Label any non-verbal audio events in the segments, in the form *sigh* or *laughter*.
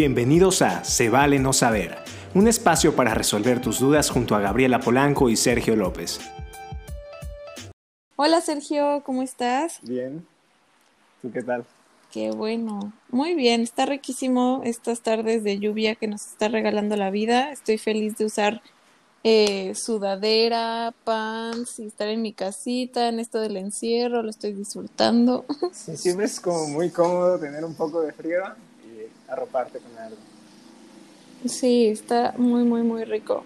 Bienvenidos a Se vale no saber, un espacio para resolver tus dudas junto a Gabriela Polanco y Sergio López. Hola Sergio, ¿cómo estás? Bien. ¿Tú qué tal? Qué bueno. Muy bien, está riquísimo estas tardes de lluvia que nos está regalando la vida. Estoy feliz de usar eh, sudadera, pants y estar en mi casita en esto del encierro, lo estoy disfrutando. Sí, siempre es como muy cómodo tener un poco de frío arroparte con algo. Sí, está muy, muy, muy rico.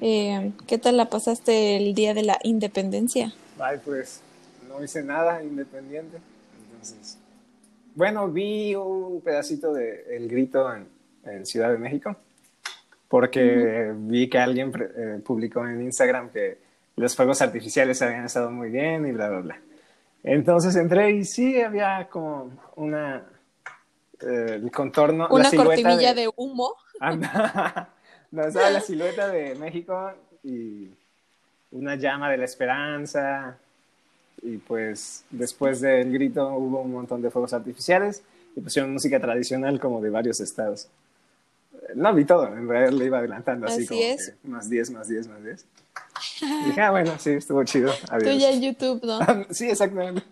Eh, ¿Qué tal la pasaste el día de la independencia? Ay, pues no hice nada independiente. Entonces, bueno, vi un pedacito de El Grito en, en Ciudad de México porque vi que alguien eh, publicó en Instagram que los fuegos artificiales habían estado muy bien y bla, bla, bla. Entonces entré y sí había como una, eh, el contorno, una cortinilla de, humo. *laughs* no, estaba la silueta de México y una llama de la esperanza y pues después del grito hubo un montón de fuegos artificiales y pusieron música tradicional como de varios estados. No vi todo, en realidad le iba adelantando así, como es. más 10, más 10, más 10. dije, ah, bueno, sí, estuvo chido. Adiós. Tú ya en YouTube, ¿no? *laughs* sí, exactamente.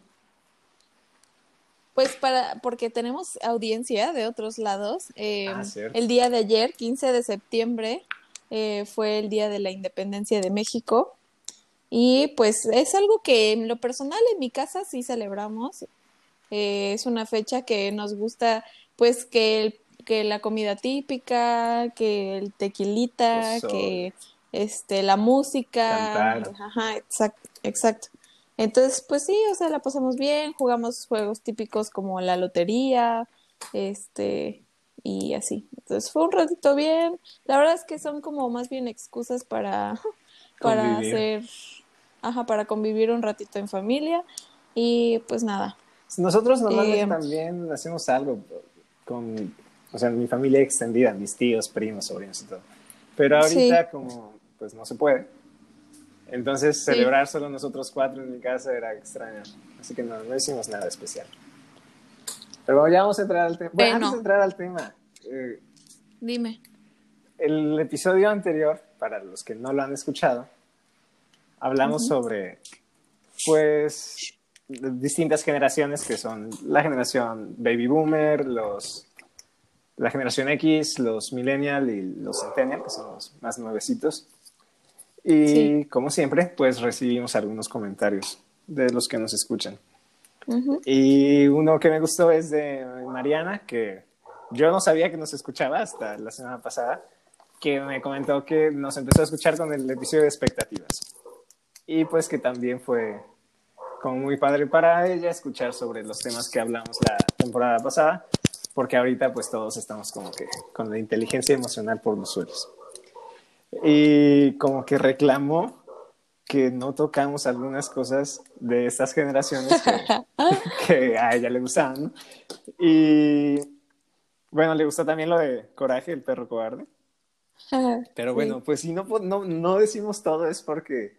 Pues para, porque tenemos audiencia de otros lados. Eh, ah, el día de ayer, 15 de septiembre, eh, fue el día de la independencia de México. Y pues es algo que en lo personal en mi casa sí celebramos. Eh, es una fecha que nos gusta, pues que el que la comida típica, que el tequilita, que este la música, ajá, exacto, exacto. Entonces, pues sí, o sea, la pasamos bien, jugamos juegos típicos como la lotería, este, y así. Entonces fue un ratito bien. La verdad es que son como más bien excusas para, *laughs* para hacer, ajá, para convivir un ratito en familia. Y pues nada. Nosotros normalmente eh, también hacemos algo con o sea, mi familia extendida, mis tíos, primos, sobrinos y todo. Pero ahorita como pues no se puede. Entonces celebrar solo nosotros cuatro en mi casa era extraño. Así que no, no hicimos nada especial. Pero ya vamos a entrar al tema. Bueno, antes de entrar al tema. Eh, Dime. El episodio anterior, para los que no lo han escuchado, hablamos sobre, pues, distintas generaciones que son la generación baby boomer, los la generación X, los millennial y los centennial, que son los más nuevecitos. Y como siempre, pues recibimos algunos comentarios de los que nos escuchan. Y uno que me gustó es de Mariana, que yo no sabía que nos escuchaba hasta la semana pasada, que me comentó que nos empezó a escuchar con el episodio de expectativas. Y pues que también fue como muy padre para ella escuchar sobre los temas que hablamos la temporada pasada porque ahorita pues todos estamos como que con la inteligencia emocional por los suelos. Y como que reclamó que no tocamos algunas cosas de estas generaciones que, *laughs* a ella le gustaban. Y bueno, le gustó también lo de Coraje, el perro cobarde. *laughs* Pero bueno, pues si no, no, no decimos todo es porque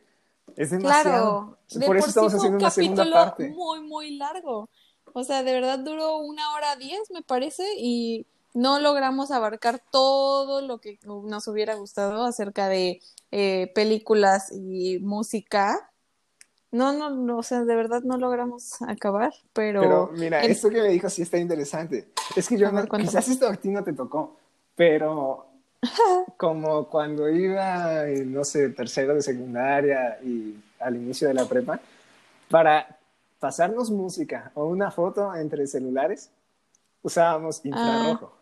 es demasiado. Claro, por eso estamos haciendo una segunda parte. Muy, muy largo. O sea, de verdad duró una hora diez, me parece, y no logramos abarcar todo lo que nos hubiera gustado acerca de eh, películas y música. No, no, no, o sea, de verdad no logramos acabar, pero... Pero mira, esto que me dijo sí está interesante. Es que yo, no, quizás esto a ti no te tocó, pero *laughs* como cuando iba, no sé, tercero de secundaria y al inicio de la prepa, para pasarnos música o una foto entre celulares, usábamos infrarrojo. Ah,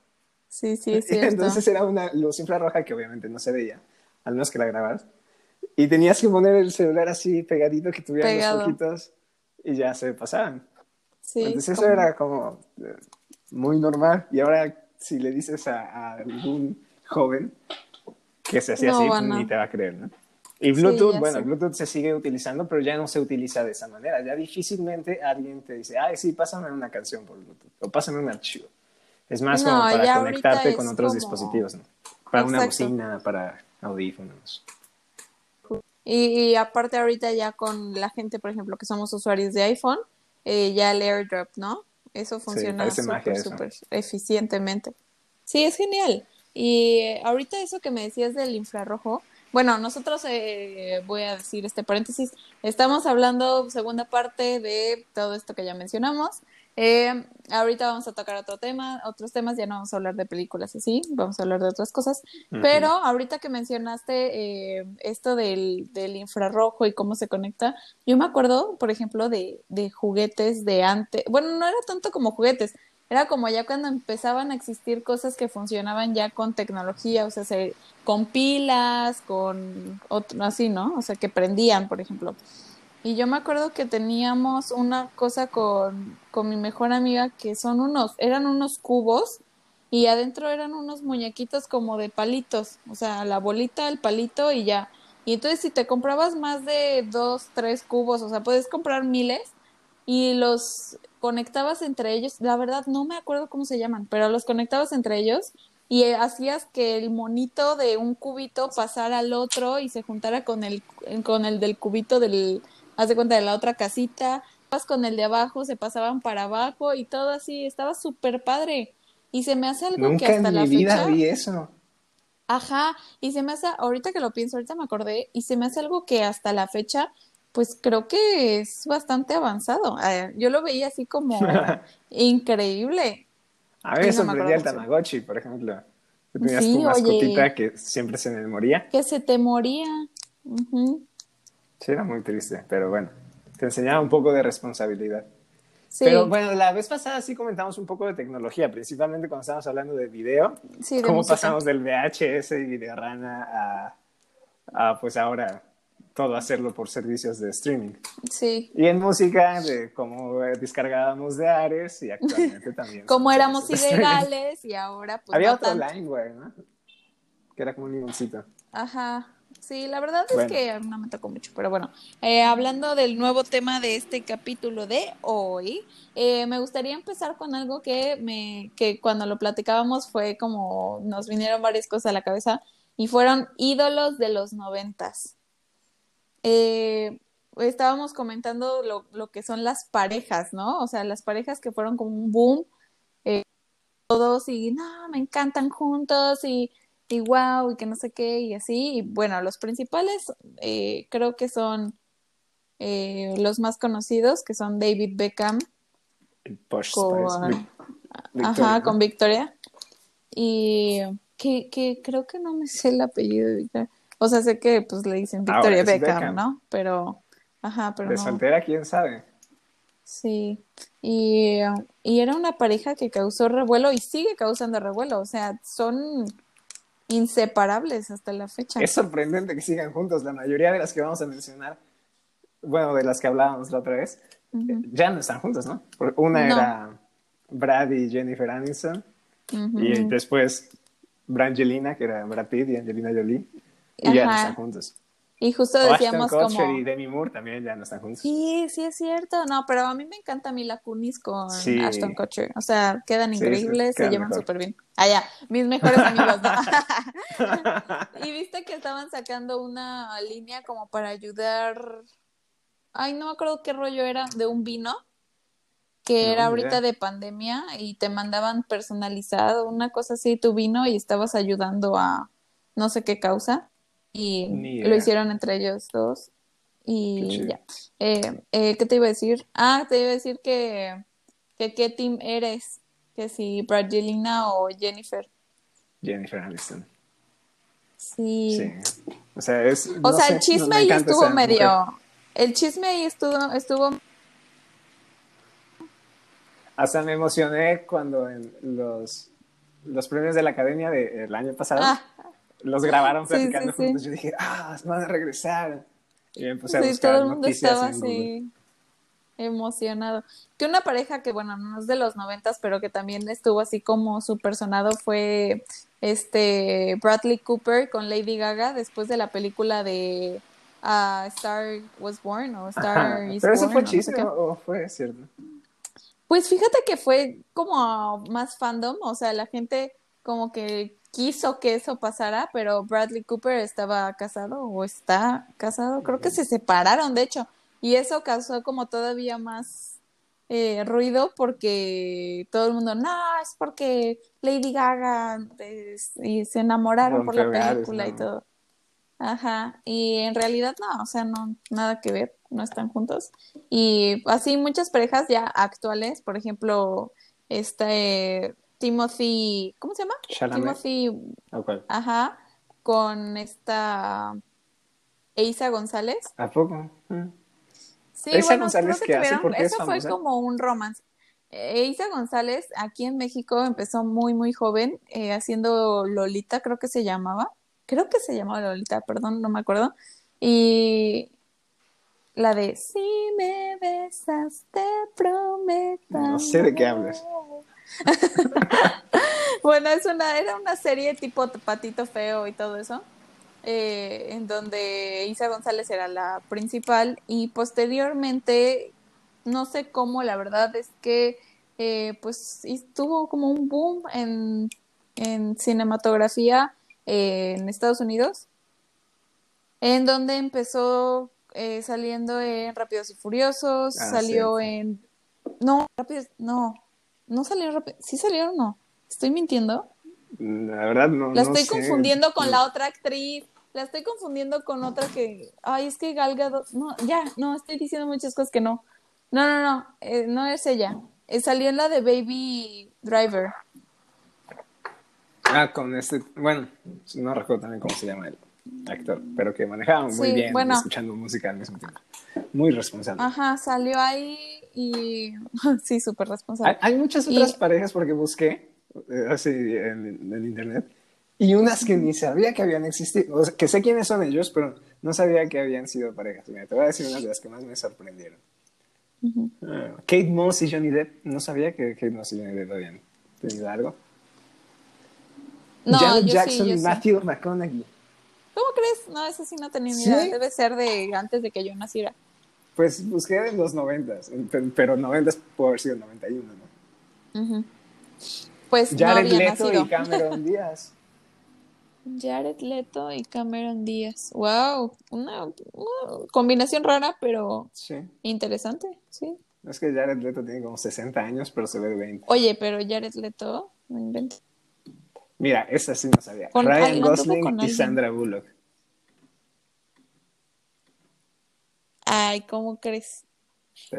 sí, sí, *laughs* cierto. Entonces era una luz infrarroja que obviamente no se veía, al menos que la grabaras. Y tenías que poner el celular así pegadito que tuviera los poquitos y ya se pasaban. Sí, Entonces eso era como eh, muy normal. Y ahora si le dices a, algún joven que se hacía así, ni te va a creer, ¿no? Y Bluetooth, bueno, Bluetooth se sigue utilizando, pero ya no se utiliza de esa manera. Ya difícilmente alguien te dice, ay, sí, pásame una canción por Bluetooth o pásame un archivo. Es más como para conectarte con otros dispositivos, ¿no? Para una bocina, para audífonos. Y, aparte ahorita ya con la gente, por ejemplo, que somos usuarios de iPhone, eh, ya el AirDrop, ¿no? Eso funciona súper, súper eficientemente. Sí, es genial. Y eh, ahorita eso que me decías del infrarrojo, bueno, nosotros, eh, voy a decir este paréntesis, estamos hablando segunda parte de todo esto que ya mencionamos. Eh, ahorita vamos a tocar otro tema, otros temas, ya no vamos a hablar de películas así, vamos a hablar de otras cosas. Pero ahorita que mencionaste eh, esto del, del, infrarrojo y cómo se conecta, yo me acuerdo, por ejemplo, de, de juguetes de antes. Bueno, no era tanto como juguetes, era como ya cuando empezaban a existir cosas que funcionaban ya con tecnología, o sea, se, con pilas, con otro, así, ¿no? O sea, que prendían, por ejemplo. Y yo me acuerdo que teníamos una cosa con, con mi mejor amiga que son unos, eran unos cubos y adentro eran unos muñequitos como de palitos, o sea, la bolita, el palito y ya. Y entonces si te comprabas más de dos, tres cubos, o sea, puedes comprar miles y los conectabas entre ellos, la verdad no me acuerdo cómo se llaman, pero los conectabas entre ellos y hacías que el monito de un cubito pasara al otro y se juntara con el, con el del cubito del, haz de cuenta de la otra casita, vas con el de abajo, se pasaban para abajo y todo así, estaba súper padre. Y se me hace algo que hasta en la mi vida vi eso. Ajá, y se me hace, ahorita que lo pienso, ahorita me acordé, y se me hace algo que hasta la fecha pues creo que es bastante avanzado. Eh, yo lo veía así como *laughs* increíble. A mí me sorprendía el Tamagotchi, por ejemplo. Tenías sí, tu mascotita que siempre se me moría. Que se te moría. Sí, era muy triste, pero bueno, te enseñaba un poco de responsabilidad. Sí. Pero bueno, la vez pasada sí comentamos un poco de tecnología, principalmente cuando estábamos hablando de video. Sí, de cómo pasamos del VHS y de rana a, a pues ahora todo hacerlo por servicios de streaming. Sí. Y en música, de cómo descargábamos de Ares y actualmente también. *laughs* como éramos ilegales y ahora pues. Había otro Lineware, ¿no? Que era como un limoncito. Ajá. Sí, la verdad es que no me tocó mucho, pero bueno, eh, hablando del nuevo tema de este capítulo de hoy, eh, me gustaría empezar con algo que me, que cuando lo platicábamos fue como nos vinieron varias cosas a la cabeza y fueron ídolos de los noventas eh, estábamos comentando lo, lo, que son las parejas, ¿no? O sea, las parejas que fueron como un boom, eh, todos y no, me encantan juntos y, y wow, y que no sé qué, y así. Y bueno, los principales eh, creo que son eh, los más conocidos, que son David Beckham. con, ajá, con Victoria. Y que, que creo que no me sé el apellido de Victoria. O sea, sé que pues le dicen Victoria Beckham, ¿no? Pero, ajá, pero De soltera, quién sabe. Sí, y, y era una pareja que causó revuelo y sigue causando revuelo, o sea, son inseparables hasta la fecha. Es sorprendente que sigan juntos, la mayoría de las que vamos a mencionar, bueno, de las que hablábamos la otra vez, ya no están juntos, ¿no? Una era Brad y Jennifer Aniston, y después Brangelina, que era Brad Pitt y Angelina Jolie. Y ya no están juntos. Y justo decíamos Ashton como... y Demi Moore también ya no están juntos. Sí, sí es cierto. No, pero a mí me encanta Mila Kunis con Ashton Kutcher. O sea, quedan increíbles, se llevan súper bien. Ah, ya, mis mejores amigos, ¿no? *laughs* y viste que estaban sacando una línea como para ayudar... Ay, no me acuerdo qué rollo era, de un vino que era ahorita de pandemia y te mandaban personalizado, una cosa así, tu vino y estabas ayudando a no sé qué causa y lo hicieron entre ellos dos y ya. Eh, eh, ¿Qué te iba a decir? Ah, te iba a decir que, que qué team eres, que si Bradgelina o Jennifer. Jennifer Aniston. Sí. sí. O sea, es, o sea el chisme ahí estuvo medio... El chisme ahí estuvo, estuvo... Hasta me emocioné cuando en los, los premios de la academia del año pasado... Ah los grabaron platicando juntos. Yo dije, ah, van a regresar. Y me puse a buscar todo el mundo estaba así emocionado. Que una pareja que, bueno, no es de los noventas, pero que también estuvo así como súper sonado fue este Bradley Cooper con Lady Gaga después de la película de uh, Star Was Born o Star Is Pero eso fue chiste o fue cierto. Pues fíjate que fue como más fandom, o sea, la gente como que quiso que eso pasara, pero Bradley Cooper estaba casado o está casado, creo que se separaron, de hecho, y eso causó como todavía más eh, ruido porque todo el mundo, no, es porque Lady Gaga y se enamoraron por la película y todo. Ajá, y en realidad no, o sea, no, nada que ver, no están juntos. Y así muchas parejas ya actuales, por ejemplo, este Timothy, ¿cómo se llama? Timothy, ajá, con esta Eisa González. ¿A poco? Mm. Sí, bueno, González que hace eso fue como un romance. Eisa González aquí en México empezó muy, muy joven eh, haciendo Lolita, creo que se llamaba. Creo que se llamaba Lolita, perdón, no me acuerdo. Y la de Si me besas, te prometo. No sé de qué hablas. *laughs* bueno, es una, era una serie tipo Patito Feo y todo eso. Eh, en donde Isa González era la principal y posteriormente, no sé cómo, la verdad es que eh, pues tuvo como un boom en, en cinematografía eh, en Estados Unidos, en donde empezó saliendo en Rápidos y Furiosos, ah, salió en... No, Rápidos, no, no salió Rápidos, ¿sí salieron o no? ¿Estoy mintiendo? La verdad no. La estoy confundiendo con la otra actriz. La estoy confundiendo con otra que. Ay, es que Galgado. No, ya, no, estoy diciendo muchas cosas que no. No, no, no. Eh, no es ella. Eh, salió en la de Baby Driver. Ah, con este. Bueno, no recuerdo también cómo se llama el actor, pero que manejaba muy bien escuchando música al mismo tiempo. Muy responsable. Ajá, salió ahí y. *laughs* sí, súper responsable. Hay, muchas otras parejas porque busqué eh, así en, en internet y unas que ni sabía que habían existido, o sea, que sé quiénes son ellos, pero no sabía que habían sido parejas. Mira, te voy a decir unas de las que más me sorprendieron. Ah, Kate Moss y Johnny Depp, no sabía que Kate Moss y Johnny Depp habían tenido algo. No, Janet Jackson y Matthew McConaughey. ¿Cómo crees? No, eso sí no tenía ni idea. Debe ser de antes de que yo naciera. Pues busqué en los noventas, pero noventas puede haber sido 91, ¿no? Pues Jared no Leto y Cameron *laughs* Díaz. Jared Leto y Cameron Díaz. Wow, una, combinación rara, pero interesante, sí. Es que Jared Leto tiene como 60 años, pero se ve de 20. Oye, pero Jared Leto, no invento. Mira, esa sí no sabía. Ryan Gosling y Sandra Bullock. Ay, ¿cómo crees?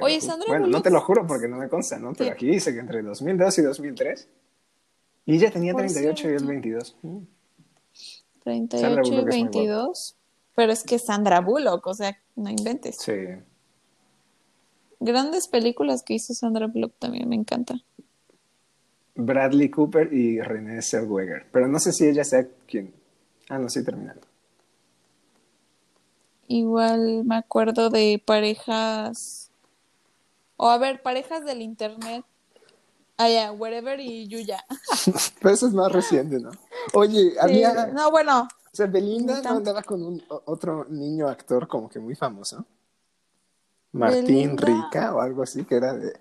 Oye, Sandra bueno, no te lo juro porque no me consta, ¿no? Pero aquí dice que entre 2002 y 2003. Y ella tenía 38 y él 22. 38 y 22. Pero es que Sandra Bullock, o sea, no inventes. Sí. Grandes películas que hizo Sandra Bullock también me encanta. Bradley Cooper y René Zellweger. Pero no sé si ella sea quien. Ah, no, sí, terminando. Igual me acuerdo de parejas. O a ver, parejas del internet Ah, ya, Wherever y Yuya. *laughs* Pero eso es más reciente, ¿no? Oye, había. No, bueno. O sea, Belinda no andaba con un otro niño actor como que muy famoso. Martín Rica o algo así, que era de.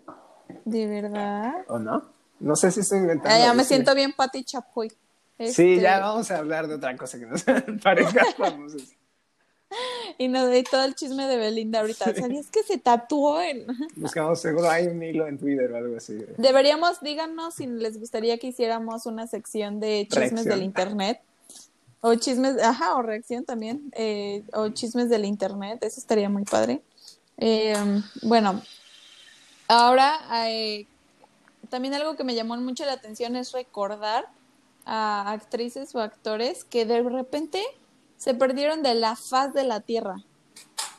¿De verdad? ¿O no? No sé si estoy inventando. Ah, ya me siento bien Pati Chapoy. Sí, ya este vamos a hablar de otra cosa que no sean *laughs* parejas famosas. *laughs* Y nos de todo el chisme de Belinda ahorita. ¿Sabías que se tatuó en.? *laughs* Buscamos, seguro hay un hilo en Twitter o algo así. Deberíamos, díganos si les gustaría que hiciéramos una sección de chismes del internet. O chismes, ajá, o reacción también. Eh, o chismes del internet, eso estaría muy padre. Eh, bueno, ahora eh, también algo que me llamó mucho la atención es recordar a actrices o actores que de repente se perdieron de la faz de la tierra.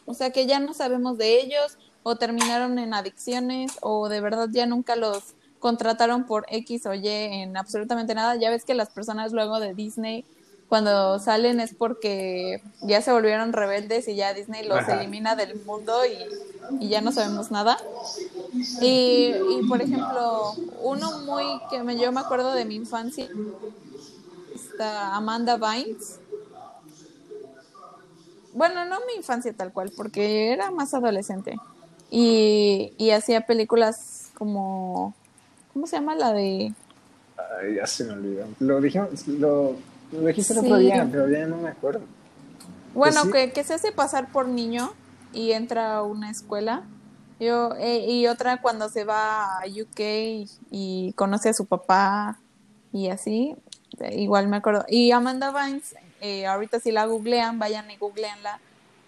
O sea que ya no sabemos de ellos o terminaron en adicciones o de verdad ya nunca los contrataron por X o Y en absolutamente nada. Ya ves que las personas luego de Disney cuando salen es porque ya se volvieron rebeldes y ya Disney los elimina del mundo y, ya no sabemos nada. Y, y, por ejemplo, uno muy que me, yo me acuerdo de mi infancia, está Amanda Bynes bueno, no mi infancia tal cual, porque era más adolescente. Y, y hacía películas como, ¿cómo se llama la de? Ay, ya se me olvidó. Lo dijimos, lo, lo dijiste el otro día, pero ya no me acuerdo. Bueno, pues que, que se hace pasar por niño y entra a una escuela Yo, eh, y otra cuando se va a UK y, conoce a su papá y así, igual me acuerdo. Y Amanda Vines, eh, ahorita si la googlean, vayan y googleenla,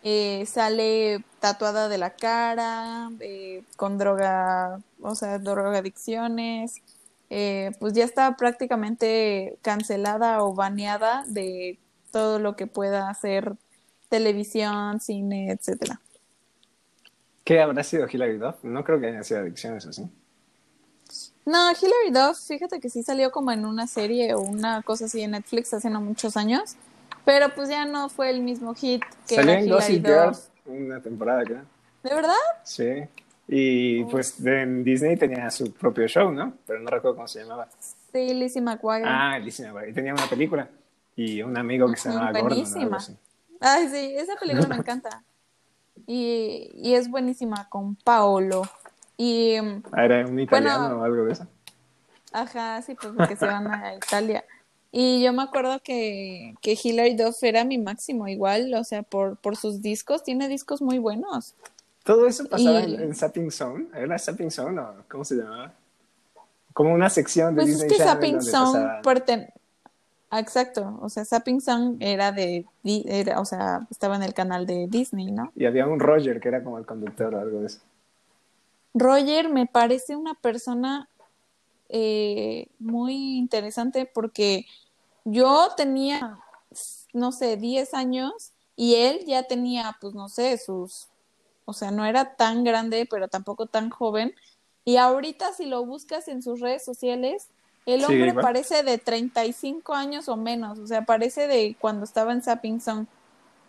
eh, sale tatuada de la cara, eh, con droga, o sea, drogadicciones, eh, pues ya está prácticamente cancelada o baneada de todo lo que pueda hacer televisión, cine, etcétera. ¿Qué habrá sido Hilary Duff? No creo que haya sido adicciones así. No, Hilary Duff, fíjate que sí salió como en una serie o una cosa así en Netflix hace no muchos años. Pero pues ya no fue el mismo hit que Salió en Gossip Girl una temporada, creo. ¿De verdad? Sí. Y pues en Disney tenía su propio show, ¿no? Pero no recuerdo cómo se llamaba. Sí, Lizzie McGuire. Ah, Lizzie McGuire. Y tenía una película. Y un amigo que se llamaba Buenísima. Gordon. Ay, sí, esa película me *laughs* encanta. Y, y, es buenísima con Paolo. Y, ah, ¿Era un italiano o algo de eso? Ajá, sí, pues porque se van a Italia. *laughs* Y yo me acuerdo que, que Hilary Duff era mi máximo igual, o sea, por, por sus discos, tiene discos muy buenos. Todo eso pasaba en, en Sapping Zone, ¿era Sapping Zone o cómo se llamaba? Como una sección de pues Disney es que Sapping Zone Exacto, o sea, Sapping Zone era de, era, o sea, estaba en el canal de Disney, ¿no? Y había un Roger que era como el conductor o algo de eso. Roger me parece una persona eh, muy interesante porque yo tenía, no sé, 10 años y él ya tenía, pues no sé, sus, o sea, no era tan grande, pero tampoco tan joven. Y ahorita si lo buscas en sus redes sociales, el hombre parece de 35 años o menos, o sea, parece de cuando estaba en Sapping Zone.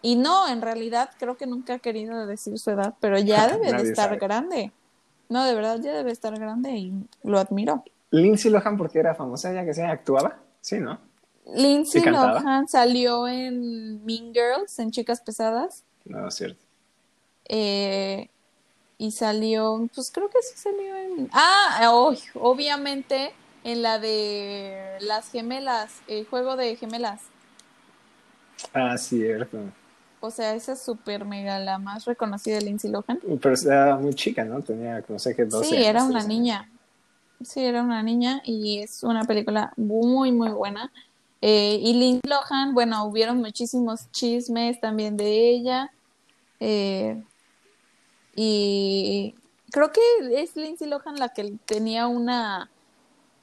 Y no, en realidad creo que nunca ha querido decir su edad, pero ya *laughs* debe de estar grande. No, de verdad ya debe estar grande y lo admiro. Lindsay Lohan, porque era famosa ya que se actuaba, sí, ¿no? Lindsay Lohan salió en Mean Girls, en Chicas Pesadas. No, es cierto. Eh, y salió, pues creo que sí salió en... Ah, obviamente en la de las gemelas, el juego de gemelas. Ah, cierto. O sea, esa es súper mega la más reconocida de Lindsay Lohan. Pero era muy chica, ¿no? Tenía, no sé qué, 12 Sí, era una niña. Sí, era una niña y es una película muy, muy buena. Eh, y Lindsay Lohan, bueno, hubieron muchísimos chismes también de ella. Eh, y creo que es Lindsay Lohan la que tenía una,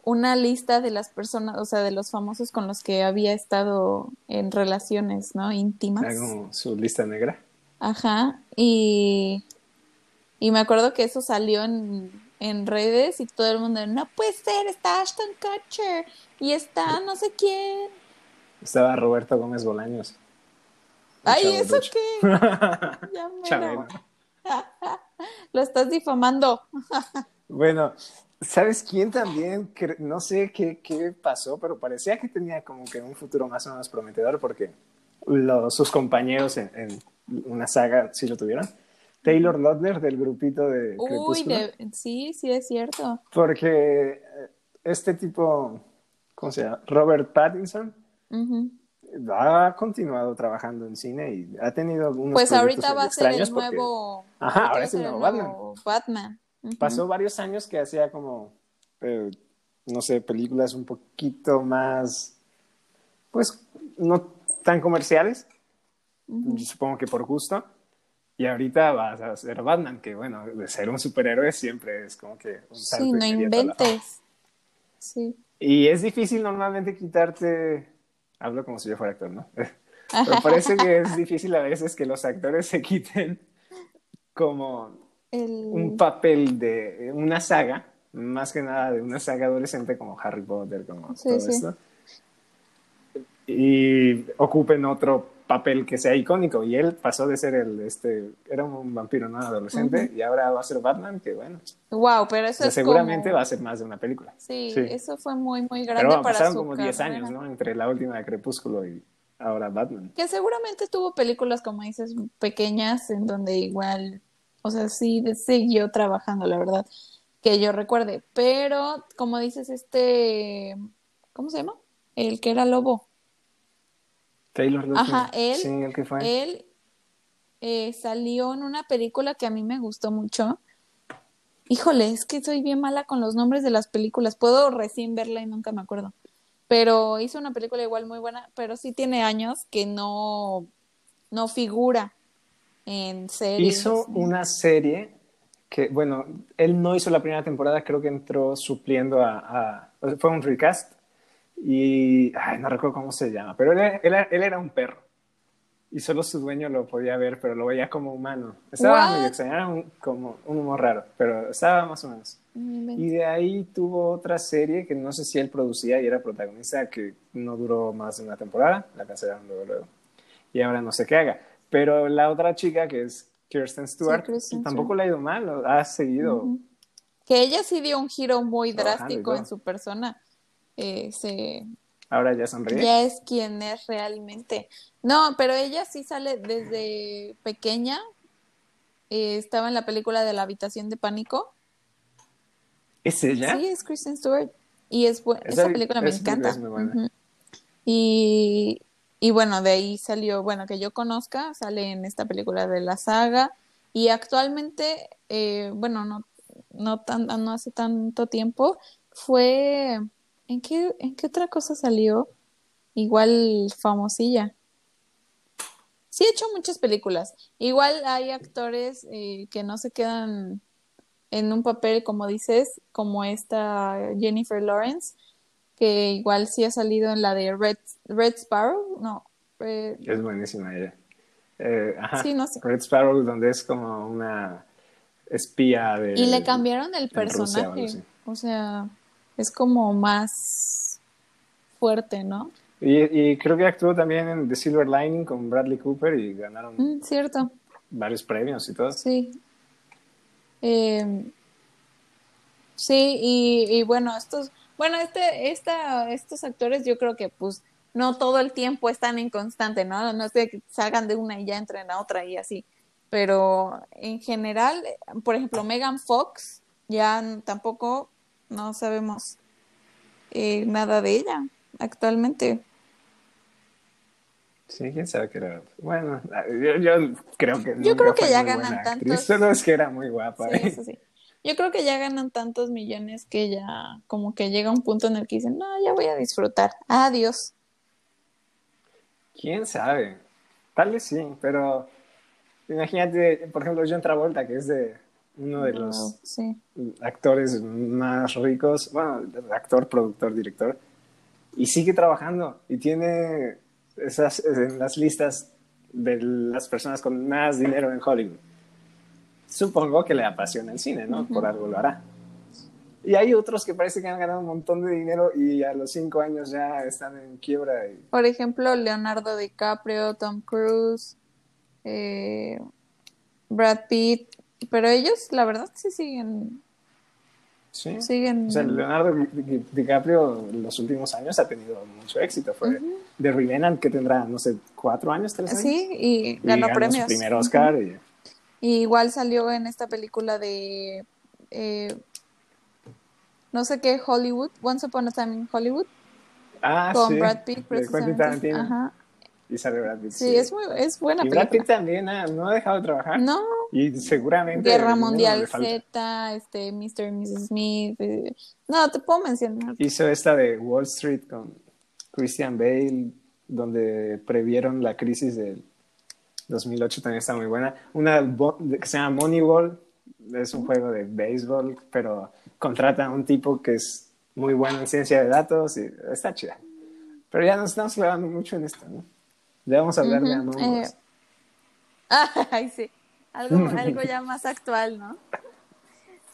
una lista de las personas, o sea, de los famosos con los que había estado en relaciones, ¿no? Íntimas. su lista negra. Ajá. Y, y me acuerdo que eso salió en en redes y todo el mundo, no puede ser, está Ashton Kutcher y está no sé quién. Estaba Roberto Gómez Bolaños. Ay, ¿eso qué? *laughs* ya *laughs* Lo estás difamando. *laughs* bueno, ¿sabes quién también? No sé qué, qué, pasó, pero parecía que tenía como que un futuro más o menos prometedor porque los, sus compañeros en, en una saga sí lo tuvieron Taylor Lautner del grupito de Uy, sí, sí es cierto. Porque eh, este tipo, ¿cómo se llama? Robert Pattinson ha continuado trabajando en cine y ha tenido algunos Pues ahorita va a ser el nuevo Ajá, ahora es el nuevo Batman. Batman. Pasó varios años que hacía como eh, no sé, películas un poquito más pues no tan comerciales. Supongo que por gusto y ahorita vas a ser Batman, que bueno, de ser un superhéroe siempre es como que un Sí, no inventes. Sí. Y es difícil normalmente quitarte. Hablo como si yo fuera actor, ¿no? *laughs* Pero parece que es difícil a veces que los actores se quiten como un papel de una saga, más que nada de una saga adolescente como Harry Potter, como todo esto. Y ocupen otro papel que sea icónico. Y él pasó de ser el este era un vampiro no adolescente y ahora va a ser Batman que bueno. Wow pero eso es seguramente va a ser más de una película. Sí, eso fue muy muy grande pero, para pasaron como 10 años no entre la última de Crepúsculo y ahora Batman. Que seguramente tuvo películas como dices pequeñas en donde igual o sea sí siguió trabajando la verdad que yo recuerde. Pero como dices este cómo se llama el que era lobo Taylor Ajá, él, Él eh, salió en una película que a mí me gustó mucho, Híjole, es que soy bien mala con los nombres de las películas. Puedo recién verla y nunca me acuerdo. Pero hizo una película igual muy buena, pero sí tiene años que no, no figura en series. Hizo una serie que, bueno, él no hizo la primera temporada, creo que entró supliendo a, fue un recast y, ay, no recuerdo cómo se llama, pero él, él era un perro y solo su dueño lo podía ver, pero lo veía como humano. Estaba medio extraño, era como un humor raro, pero estaba más o menos. Y de ahí tuvo otra serie que no sé si él producía y era protagonista, que no duró más de una temporada, la cancelaron luego, luego. Y ahora no sé qué haga. Pero la otra chica, que es Kirsten Stewart, tampoco le ha ido mal, ha seguido. Que ella sí dio un giro muy drástico en su persona. Eh, se Ahora ya sonríe. Ya es quien es realmente. No, pero ella sí sale desde pequeña. Eh, estaba en la película de la habitación de pánico. ¿Es ella? Sí, es Kristen Stewart. Y es esa, película me encanta. y, y bueno, de ahí salió, bueno, que yo conozca, sale en esta película de la saga. Y actualmente, eh, bueno, no, no, tan, no hace tanto tiempo, fue ¿En qué, ¿En qué otra cosa salió? Igual famosilla. Sí, he hecho muchas películas. Igual hay actores eh, que no se quedan en un papel, como dices, como esta Jennifer Lawrence, que igual sí ha salido en la de Red, Red Sparrow. No. es buenísima ella. Eh, ajá, sí, no sé. Red Sparrow, donde es como una espía de. Y le cambiaron el personaje. o sea es como más fuerte, ¿no? Y, creo que actuó también en The Silver Lining con Bradley Cooper y ganaron mm, cierto. varios premios y todo. Sí. Em, sí, y, bueno, estos, bueno, este, esta, estos actores yo creo que pues no todo el tiempo están en constante, ¿no? No es que salgan de una y ya entren a otra y así. Pero en general, por ejemplo, Megan Fox ya tampoco no sabemos eh, nada de ella actualmente. Sí, quién sabe qué era. Bueno, yo, creo que. Yo creo que ya ganan tantos. Solo es que era muy guapa. Sí, eso sí. Yo creo que ya ganan tantos millones que ya, como que llega un punto en el que dicen, no, ya voy a disfrutar. Adiós. Quién sabe. Tal vez sí, pero imagínate, por ejemplo, John Travolta, que es de uno de los actores más ricos, bueno, actor, productor, director, y sigue trabajando y tiene esas en las listas de las personas con más dinero en Hollywood. Supongo que le apasiona el cine, ¿no? Por algo lo hará. Y hay otros que parece que han ganado un montón de dinero y a los cinco años ya están en quiebra. Por ejemplo, Leonardo DiCaprio, Tom Cruise, eh, Brad Pitt, pero ellos, la verdad, sí siguen. Sí. Siguen. O sea, Leonardo DiCaprio en los últimos años ha tenido mucho éxito. Fue de Revenant, que tendrá, no sé, cuatro años, tres años. Sí, y ganó, y ganó premios. Su primer Oscar. y... igual salió en esta película de. Eh, no sé qué, Hollywood, Once Upon a Time in Hollywood. Ah, con sí. Brad Pitt, precisamente. Ajá. Y sale Brad Pitt. Sí, Es, muy, es buena y Brad Pitt también no ha dejado de trabajar. No. Y seguramente. Guerra Mundial Z, este, Mr. y Mrs. Smith. Eh, no, te puedo mencionar. Hizo esta de Wall Street con Christian Bale, donde previeron la crisis del 2008, también está muy buena. Una que se llama Moneyball, es un juego de béisbol, pero contrata a un tipo que es muy bueno en ciencia de datos y está chida. Pero ya nos estamos clavando mucho en esto, ¿no? Ya vamos a hablar de Among Us. Eh, *laughs* ay, sí. Algo, *laughs* algo ya más actual, ¿no?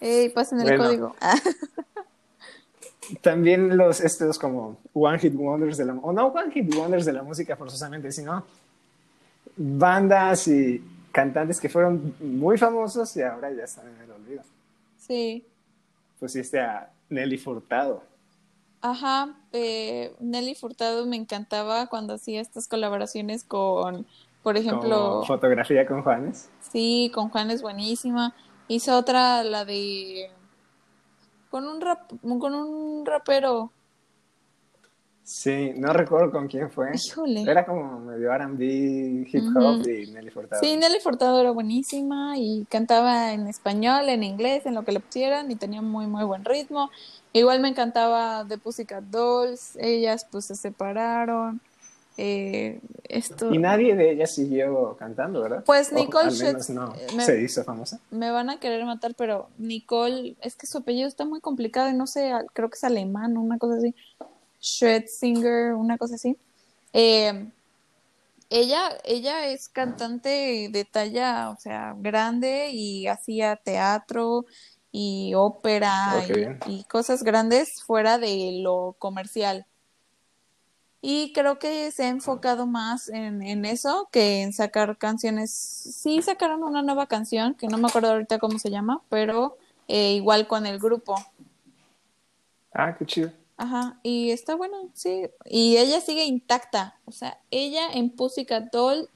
Ey, pasen el código. *laughs* también los estos como One Hit Wonders de la o no One Hit Wonders de la música forzosamente, sino bandas y cantantes que fueron muy famosos y ahora ya están en el olvido. Sí. Pusiste a Nelly Furtado. Ajá, eh, Nelly Furtado me encantaba cuando hacía estas colaboraciones con, por ejemplo... fotografía con Juanes. Sí, con Juanes buenísima. Hizo otra, la de... Con un, rap, con un rapero. Sí, no recuerdo con quién fue. Híjole. Era como medio R&B, hip hop y Nelly Furtado. Sí, Nelly Furtado era buenísima y cantaba en español, en inglés, en lo que le pusieran y tenía muy, muy buen ritmo. Igual me encantaba The Pussycat Dolls, ellas pues se separaron. Eh, esto... Y nadie de ellas siguió cantando, ¿verdad? Pues Nicole no eh, se hizo famosa. Me van a querer matar, pero Nicole, es que su apellido está muy complicado y no sé, creo que es alemán, una cosa así. Singer, una cosa así. Eh, ella, ella es cantante de talla, o sea, grande y hacía teatro y ópera y, cosas grandes fuera de lo comercial. Y creo que se ha enfocado más en, en, eso que en sacar canciones. Sí sacaron una nueva canción, que no me acuerdo ahorita cómo se llama, pero eh, igual con el grupo. Ah, qué chido. Ajá, y está bueno, sí. Y ella sigue intacta. O sea, ella en Pussycat Doll,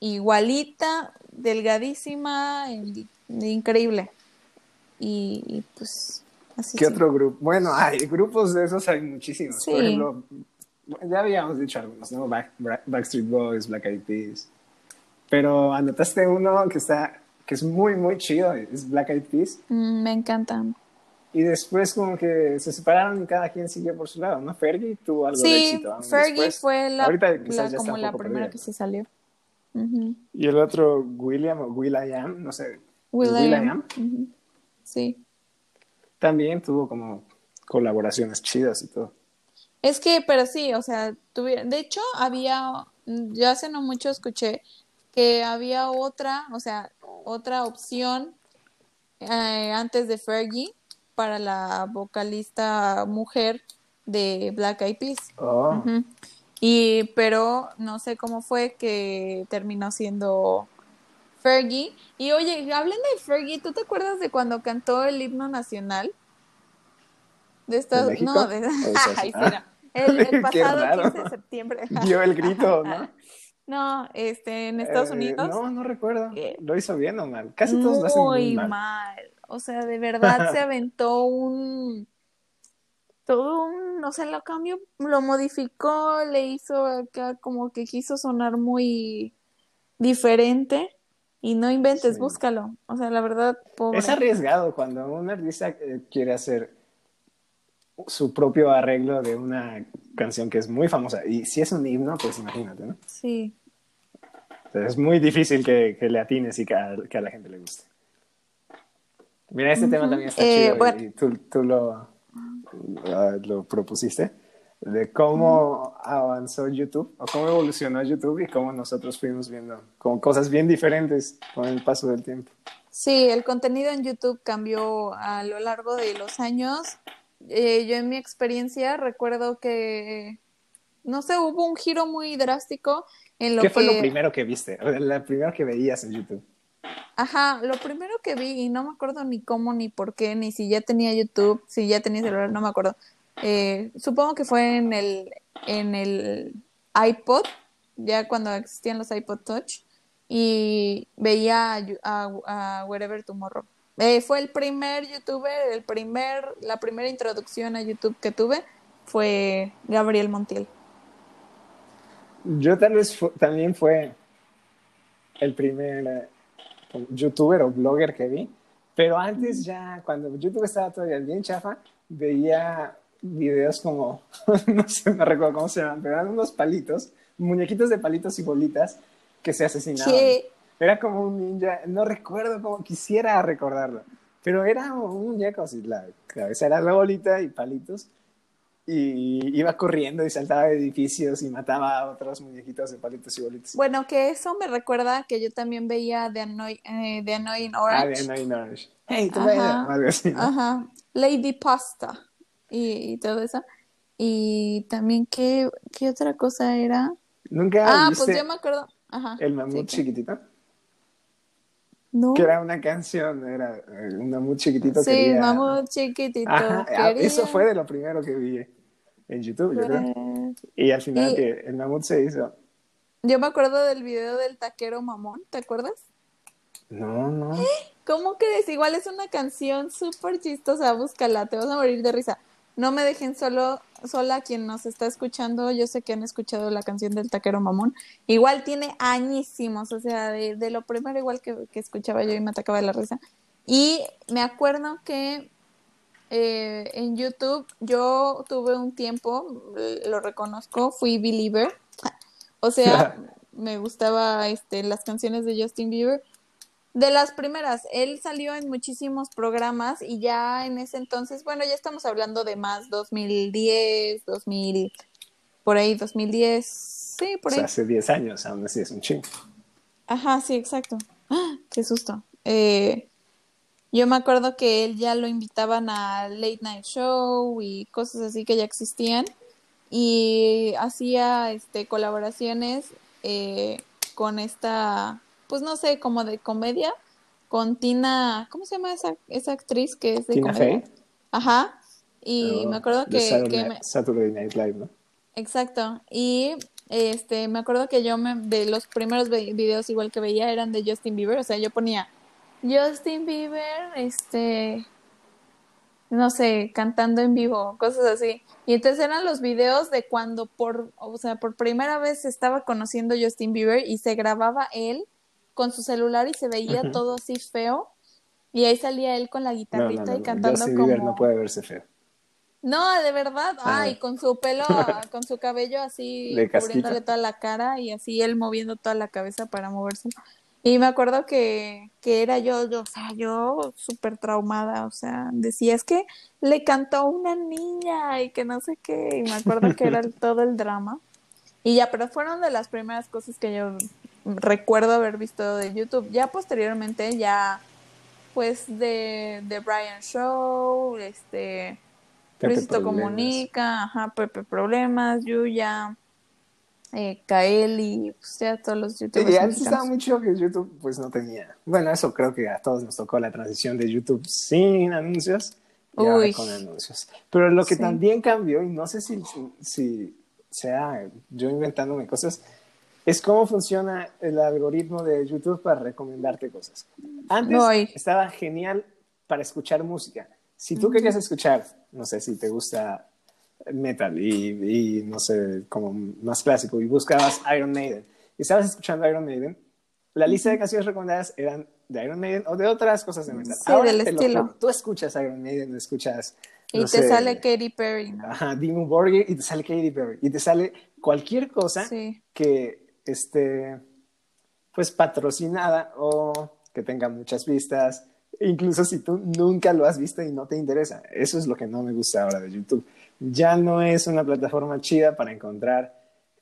igualita, delgadísima, increíble. Y, pues así. ¿Qué otro grupo? Bueno, hay grupos de esos, hay muchísimos. Por ejemplo, ya habíamos dicho algunos, ¿no? Backstreet Boys, Black Eyed Peas. Pero anotaste uno que está, que es muy, muy chido, es Black Eyed Peas. Mm, me encantan. Y después como que se separaron y cada quien siguió por su lado, ¿no? Fergie tuvo algo de éxito. Sí, Fergie fue la, como la primera que se salió. Y el otro, William o Will.i.am, no sé. Will.i.am. Sí. También tuvo como colaboraciones chidas y todo. Es que, pero sí, o sea, tuvieron, de hecho había, yo hace no mucho escuché que había otra, o sea, otra opción eh, antes de Fergie para la vocalista mujer de Black Eyed Peas. Oh. Y pero no sé cómo fue que terminó siendo Fergie. Y oye, hablando de Fergie, ¿tú te acuerdas de cuando cantó el himno nacional? De Estados No, de... Ay, *laughs* *laughs* el, pasado 15 de septiembre. *laughs* Dio el grito, ¿no? No, este, en Estados eh, Unidos. No, no recuerdo. ¿Lo hizo bien o mal? Casi todos lo hacen muy mal. mal. O sea, de verdad se aventó un todo un, o sea, lo cambió, lo modificó, le hizo acá como que quiso sonar muy diferente y no inventes, búscalo. O sea, la verdad, pobre. Es arriesgado cuando un artista eh, quiere hacer su propio arreglo de una canción que es muy famosa. Y si es un himno, pues imagínate, ¿no? Sí. es muy difícil que, le atines y que a, la gente le guste. Mira, este tema también está eh, chido y tú, tú lo, lo propusiste de cómo avanzó YouTube o cómo evolucionó YouTube y cómo nosotros fuimos viendo como cosas bien diferentes con el paso del tiempo. Sí, el contenido en YouTube cambió a lo largo de los años. Eh, yo en mi experiencia recuerdo que, no sé, hubo un giro muy drástico en lo que... ¿Qué fue lo primero que viste? La primero que veías en YouTube. Ajá, lo primero que vi, y no me acuerdo ni cómo, ni por qué, ni si ya tenía YouTube, si ya tenía celular, no me acuerdo. Eh, supongo que fue en el, en el iPod, ya cuando existían los iPod Touch, y veía a, Wherever Tomorrow. Eh, fue el primer youtuber, el primer, la primera introducción a YouTube que tuve fue Gabriel Montiel. Yo tal vez también fue el primer eh, youtuber o blogger que vi, pero antes ya, cuando YouTube estaba todavía bien chafa, veía videos como, *laughs* no sé, no recuerdo cómo se llaman, pero eran unos palitos, muñequitos de palitos y bolitas que se asesinaban. Era como un ninja, no recuerdo cómo, quisiera recordarlo, pero era un muñeco así, la cabeza era la bolita y palitos, y iba corriendo y saltaba de edificios y mataba a otros muñequitos de palitos y bolitas. Bueno, que eso me recuerda que yo también veía The, Annoy eh, Annoying Orange. Ah, The Annoying Orange. Hey, tú algo así. Ajá. Lady Pasta y, todo eso. Y también, ¿qué, ¿qué otra cosa era? ¿Nunca Ah, pues yo me acuerdo. Ajá. El mamut chiquitito. No. Que era una canción, era eh, un mamut chiquitito. Sí, quería... mamut chiquitito. Ajá, ah, Eso fue de lo primero que vi en YouTube, yo creo. Y al final que el mamut se hizo. Yo me acuerdo del video del taquero mamón, ¿te acuerdas? No, no. ¿Cómo que Igual Es una canción súper chistosa, búscala, te vas a morir de risa. No me dejen solo, sola quien nos está escuchando. Yo sé que han escuchado la canción del taquero mamón. Igual tiene añísimos, o sea, de, lo primero igual que, escuchaba yo y me atacaba la risa. Y me acuerdo que eh, en YouTube yo tuve un tiempo, lo reconozco, fui believer. O sea, *laughs* me gustaba este, las canciones de Justin Bieber de las primeras, él salió en muchísimos programas y ya en ese entonces, bueno, ya estamos hablando de más 2010, 2000, por ahí 2010, sí, por ahí. O sea, hace 10 años, aún así es un chingo. Ajá, sí, exacto. ¡Ah! Qué susto. Eh, yo me acuerdo que él ya lo invitaban a Late Night Show y cosas así que ya existían y hacía este colaboraciones eh, con esta pues no sé, como de comedia, con Tina, ¿cómo se llama esa, esa actriz que es de Tina comedia? Ajá. Y oh, me acuerdo que, Saturday, Night Live, ¿no? Exacto. Y este, me acuerdo que yo me, de los primeros videos igual que veía eran de Justin Bieber, o sea, yo ponía Justin Bieber, este, no sé, cantando en vivo, cosas así. Y entonces eran los videos de cuando por, o sea, por primera vez estaba conociendo Justin Bieber y se grababa él con su celular y se veía todo así feo. Y ahí salía él con la guitarrita y cantando como... no puede verse feo. No, de verdad. Ah. Ay, con su pelo, *laughs* con su cabello así cubriéndole toda la cara y así él moviendo toda la cabeza para moverse. Y me acuerdo que, que era yo, yo, o sea, yo súper traumada, o sea, decía, es que le cantó una niña y que no sé qué, y me acuerdo que era *laughs* todo el drama. Y ya, pero fueron de las primeras cosas que yo recuerdo haber visto de YouTube. Ya posteriormente, ya pues de, de Brian Show, este, Luisito Comunica, ajá, Pepe Problemas, Yuya, eh, Kaeli, pues ya todos los youtubers. Y antes estaba mucho que YouTube pues no tenía. Bueno, eso creo que a todos nos tocó la transición de YouTube sin anuncios y ahora con anuncios. Pero lo que también cambió, y no sé si, si sea yo inventándome cosas, es cómo funciona el algoritmo de YouTube para recomendarte cosas. Antes estaba genial para escuchar música. Si tú querías escuchar, no sé si te gusta metal y, no sé, como más clásico, y buscabas Iron Maiden, y estabas escuchando Iron Maiden, la lista de canciones recomendadas eran de Iron Maiden o de otras cosas de metal. Sí, del estilo. tú escuchas Iron Maiden, escuchas... y te sale Katy Perry. ¿no? Ajá, Dimmu Borgir y te sale Katy Perry. Y te sale cualquier cosa que este, pues patrocinada o que tenga muchas vistas, incluso si tú nunca lo has visto y no te interesa. Eso es lo que no me gusta ahora de YouTube. Ya no es una plataforma chida para encontrar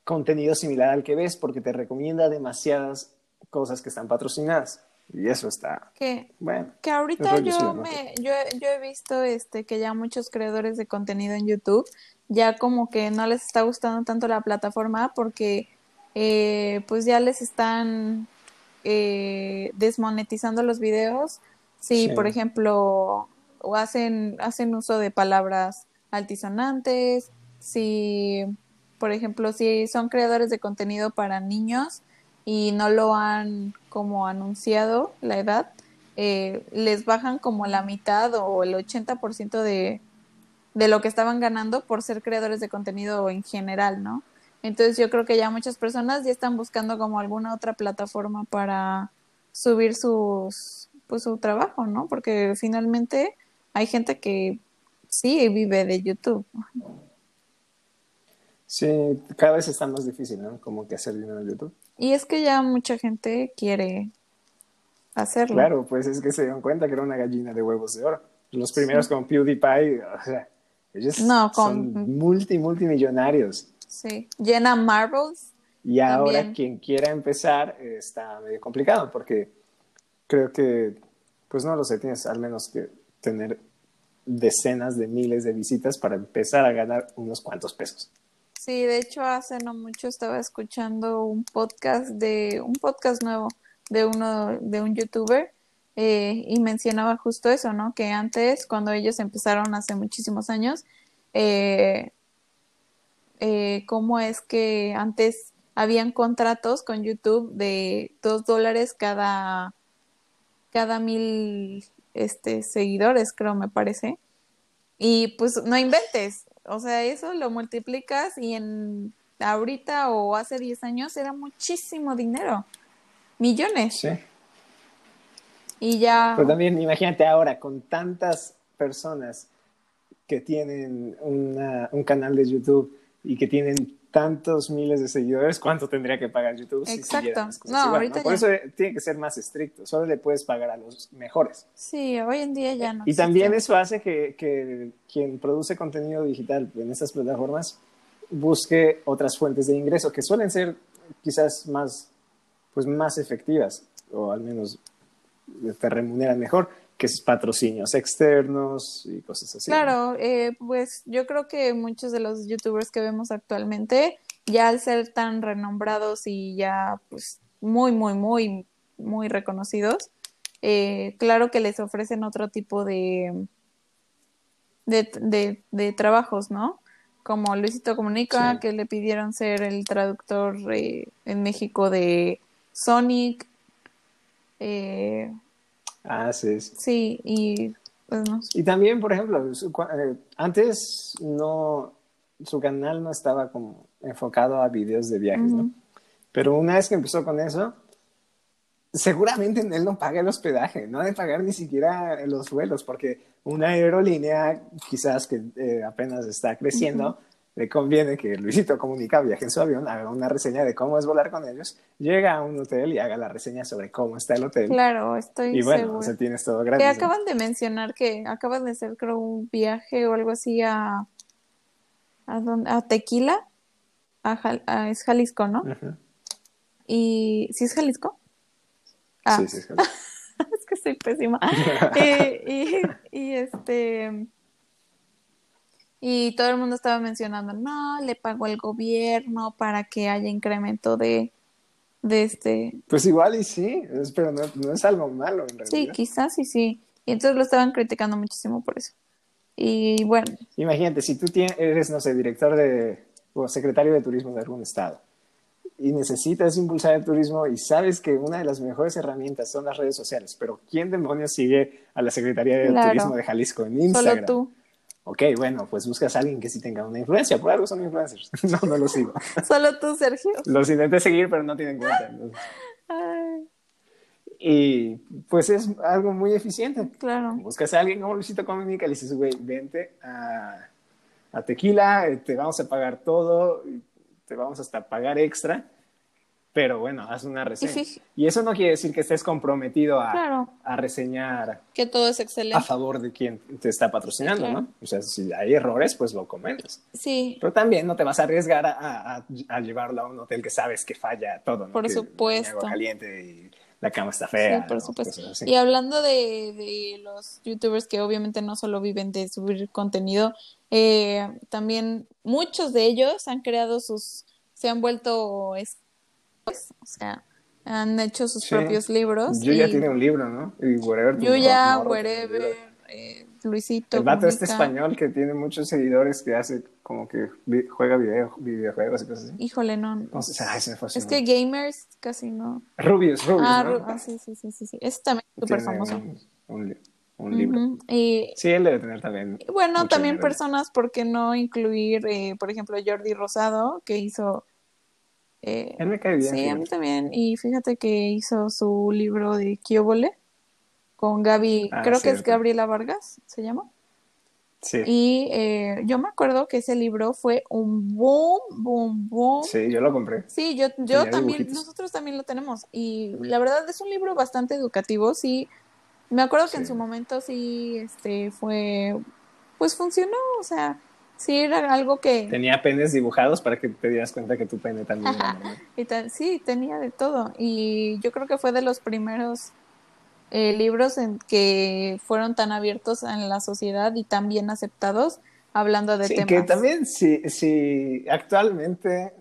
contenido similar al que ves porque te recomienda demasiadas cosas que están patrocinadas. Y eso está. Que, bueno. Que ahorita yo, me, yo, yo he visto este, que ya muchos creadores de contenido en YouTube ya como que no les está gustando tanto la plataforma porque eh, pues ya les están eh, desmonetizando los videos. Si, por ejemplo, o hacen, hacen uso de palabras altisonantes, si, por ejemplo, si son creadores de contenido para niños y no lo han como anunciado la edad, eh, les bajan como la mitad o el 80% de, de lo que estaban ganando por ser creadores de contenido en general, ¿no? Entonces yo creo que ya muchas personas ya están buscando como alguna otra plataforma para subir sus pues su trabajo, ¿no? Porque finalmente hay gente que sí vive de YouTube. Sí, cada vez está más difícil, ¿no? Como que hacer dinero en YouTube. Y es que ya mucha gente quiere hacerlo. Claro, pues es que se dieron cuenta que era una gallina de huevos de oro. Los primeros con PewDiePie, o sea, ellos son multi, multimillonarios. Sí, llena Marvels. Y ahora quien quiera empezar está medio complicado porque creo que, pues no lo sé, tienes al menos que tener decenas de miles de visitas para empezar a ganar unos cuantos pesos. Sí, de hecho hace no mucho estaba escuchando un podcast de un podcast nuevo de uno de un youtuber eh, y mencionaba justo eso, ¿no? Que antes cuando ellos empezaron hace muchísimos años eh, eh, cómo es que antes habían contratos con YouTube de dos dólares cada, cada mil este, seguidores, creo, me parece. Y pues no inventes, o sea, eso lo multiplicas y en ahorita o hace 10 años era muchísimo dinero, millones. Sí. Y ya... Pero también imagínate ahora con tantas personas que tienen un canal de YouTube y que tienen tantos miles de seguidores, ¿cuánto tendría que pagar YouTube? Exacto. no, ahorita Por eso tiene que ser más estricto. Solo le puedes pagar a los mejores. Sí, hoy en día ya no. Y también eso hace que, que, quien produce contenido digital en estas plataformas busque otras fuentes de ingreso que suelen ser quizás más, pues más efectivas o al menos te remuneran mejor que es patrocinios externos y cosas así. Claro, eh, pues yo creo que muchos de los youtubers que vemos actualmente, ya al ser tan renombrados y ya pues muy, muy, muy, muy reconocidos, eh, claro que les ofrecen otro tipo de, de, de, trabajos, ¿no? Como Luisito Comunica, que le pidieron ser el traductor eh, en México de Sonic. Eh, Ah, sí. Sí, y pues Y también, por ejemplo, eh, antes no, su canal no estaba como enfocado a videos de viajes, ¿no? Pero una vez que empezó con eso, seguramente él no paga el hospedaje, no ha de pagar ni siquiera los vuelos, porque una aerolínea quizás que eh, apenas está creciendo, le conviene que Luisito Comunica viaje en su avión, haga una reseña de cómo es volar con ellos, llega a un hotel y haga la reseña sobre cómo está el hotel. Claro, estoy Y bueno, o sea, tienes todo gratis. Que acaban de mencionar que acaban de hacer, creo, un viaje o algo así a... ¿A, dónde? ¿A Tequila? A, es Jalisco, ¿no? Y... ¿Sí es Jalisco? Ah. Sí, sí es Jalisco. *laughs* es que soy pésima. *laughs* y, y este y todo el mundo estaba mencionando, no, le pagó el gobierno para que haya incremento de, de este... Pues igual y sí, pero no, es algo malo en realidad. Sí, quizás sí, sí. Y entonces lo estaban criticando muchísimo por eso. Y bueno. Imagínate, si tú tienes, eres, no sé, director de, o secretario de turismo de algún estado y necesitas impulsar el turismo y sabes que una de las mejores herramientas son las redes sociales, pero ¿quién demonios sigue a la Secretaría de Turismo de Jalisco en Instagram? Solo tú. Ok, bueno, pues buscas a alguien que sí tenga una influencia. Por algo son influencers. *laughs* no, no lo sigo. *laughs* Solo tú, Sergio. Los intenté seguir, pero no tienen cuenta. Y pues es algo muy eficiente. Claro. Buscas a alguien como Luisito Comunica le dices, güey, vente a, a Tequila, eh, te vamos a pagar todo, te vamos hasta pagar extra pero bueno, haz una reseña. Y eso no quiere decir que estés comprometido a, a, reseñar. Que todo es excelente. A favor de quien te está patrocinando, ¿no? O sea, si hay errores, pues lo comentas. Sí. Pero también no te vas a arriesgar a, a, llevarlo a un hotel que sabes que falla todo, ¿no? Por supuesto. Agua caliente y la cama está fea. Sí, por supuesto. Y hablando de, de, los youtubers que obviamente no solo viven de subir contenido, eh, también muchos de ellos han creado sus, se han vuelto o sea, han hecho sus propios libros. Yuya tiene un libro, ¿no? Y Wherever. Yuya, Wherever, eh, Luisito. El vato este español que tiene muchos seguidores que hace como que juega video, videojuegos y cosas así. Híjole, no. no sé, ay, se fue es que gamers casi no. Rubius, Rubius. Ah, ¿no? ah sí, sí, sí, sí, sí. Es también súper famoso. Un, un, libro. y, sí, él debe tener también. Bueno, también personas, ¿por qué no incluir, eh, por ejemplo, Jordi Rosado, que hizo eh, Él me cae bien. Sí, a mí también. Y fíjate que hizo su libro de Kiobole con Gaby, ah, creo que es Gabriela Vargas, se llama. Sí. Y eh, yo me acuerdo que ese libro fue un boom, boom, boom. Sí, yo lo compré. Sí, yo, yo también, nosotros también lo tenemos. Y la verdad es un libro bastante educativo, sí. Me acuerdo que en su momento sí, este, fue, pues funcionó, o sea, Sí, era algo que... Tenía penes dibujados para que te dieras cuenta que tu pene también era Sí, tenía de todo. Y yo creo que fue de los primeros eh, libros en que fueron tan abiertos en la sociedad y tan bien aceptados hablando de sí, que también si, si actualmente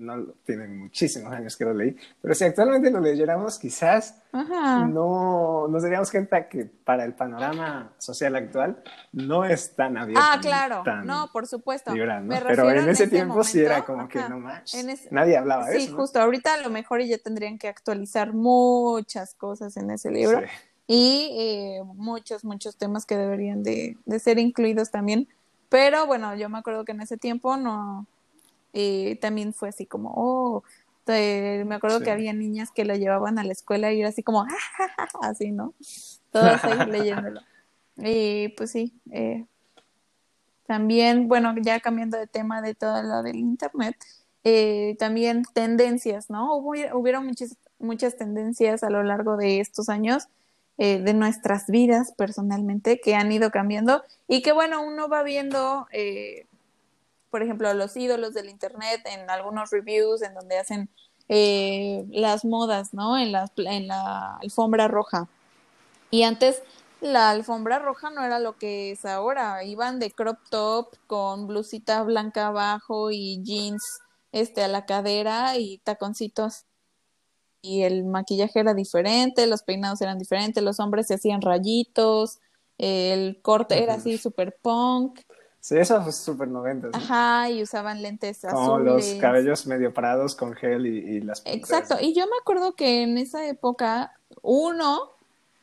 no tiene muchísimos años que lo leí, pero si actualmente lo leyéramos, quizás no nos daríamos cuenta que para el panorama social actual no es tan abierto. Ah, claro, no, por supuesto. Pero en ese tiempo sí era como que no más. Nadie hablaba de eso. Sí, justo, ahorita a lo mejor ya tendrían que actualizar muchas cosas en ese libro. y eh, muchos, muchos temas que deberían de, ser incluidos también. Pero bueno, yo me acuerdo que en ese tiempo no, eh, también fue así como, oh, me acuerdo que había niñas que lo llevaban a la escuela y era así como, *laughs* así, ¿no? Todas ahí leyéndolo. Y pues sí, eh, también, bueno, ya cambiando de tema de todo lo del Internet, eh, también tendencias, ¿no? Hubo, hubieron muchas, muchas tendencias a lo largo de estos años eh, de nuestras vidas personalmente que han ido cambiando y que, bueno, uno va viendo, eh, por ejemplo, los ídolos del Internet en algunos reviews en donde hacen las modas, ¿no? En la, en la alfombra roja. Y antes la alfombra roja no era lo que es ahora. Iban de crop top con blusita blanca abajo y jeans este a la cadera y taconcitos. Y el maquillaje era diferente, los peinados eran diferentes, los hombres se hacían rayitos, el corte era así super punk. Sí, eso fue súper noventas. Ajá, y usaban lentes Como los cabellos medio parados con gel y, y las Exacto, y yo me acuerdo que en esa época uno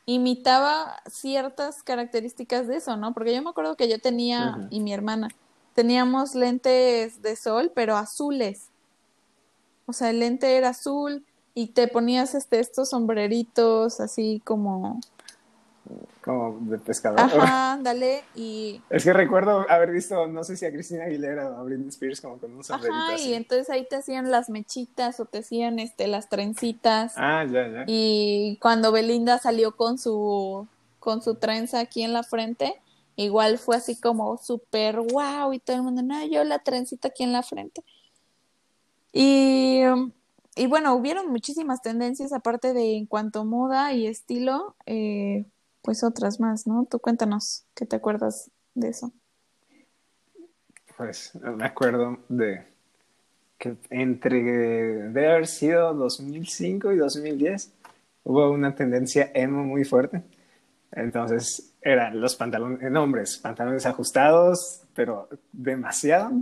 imitaba ciertas características de eso, ¿no? Porque yo me acuerdo que yo tenía, y mi hermana, teníamos lentes de sol, pero azules. O sea, el lente era azul y te ponías este, estos sombreritos así como como de pescador. Ajá, *laughs* dale, y... Es que recuerdo haber visto, no sé si a Cristina Aguilera o a Britney Spears como con un sombrerito Ajá, y entonces ahí te hacían las mechitas o te hacían este, las trencitas. Ah, ya, ya. Y cuando Belinda salió con su, con su trenza aquí en la frente, igual fue así como súper wow y todo el mundo, no, yo la trencita aquí en la frente. Y... Y bueno, hubieron muchísimas tendencias aparte de en cuanto a moda y estilo, eh, pues otras más, ¿no? Tú cuéntanos, ¿qué te acuerdas de eso? Pues me acuerdo de que entre, debe haber sido 2005 y 2010, hubo una tendencia emo muy fuerte. Entonces eran los pantalones, en hombres, pantalones ajustados, pero demasiado.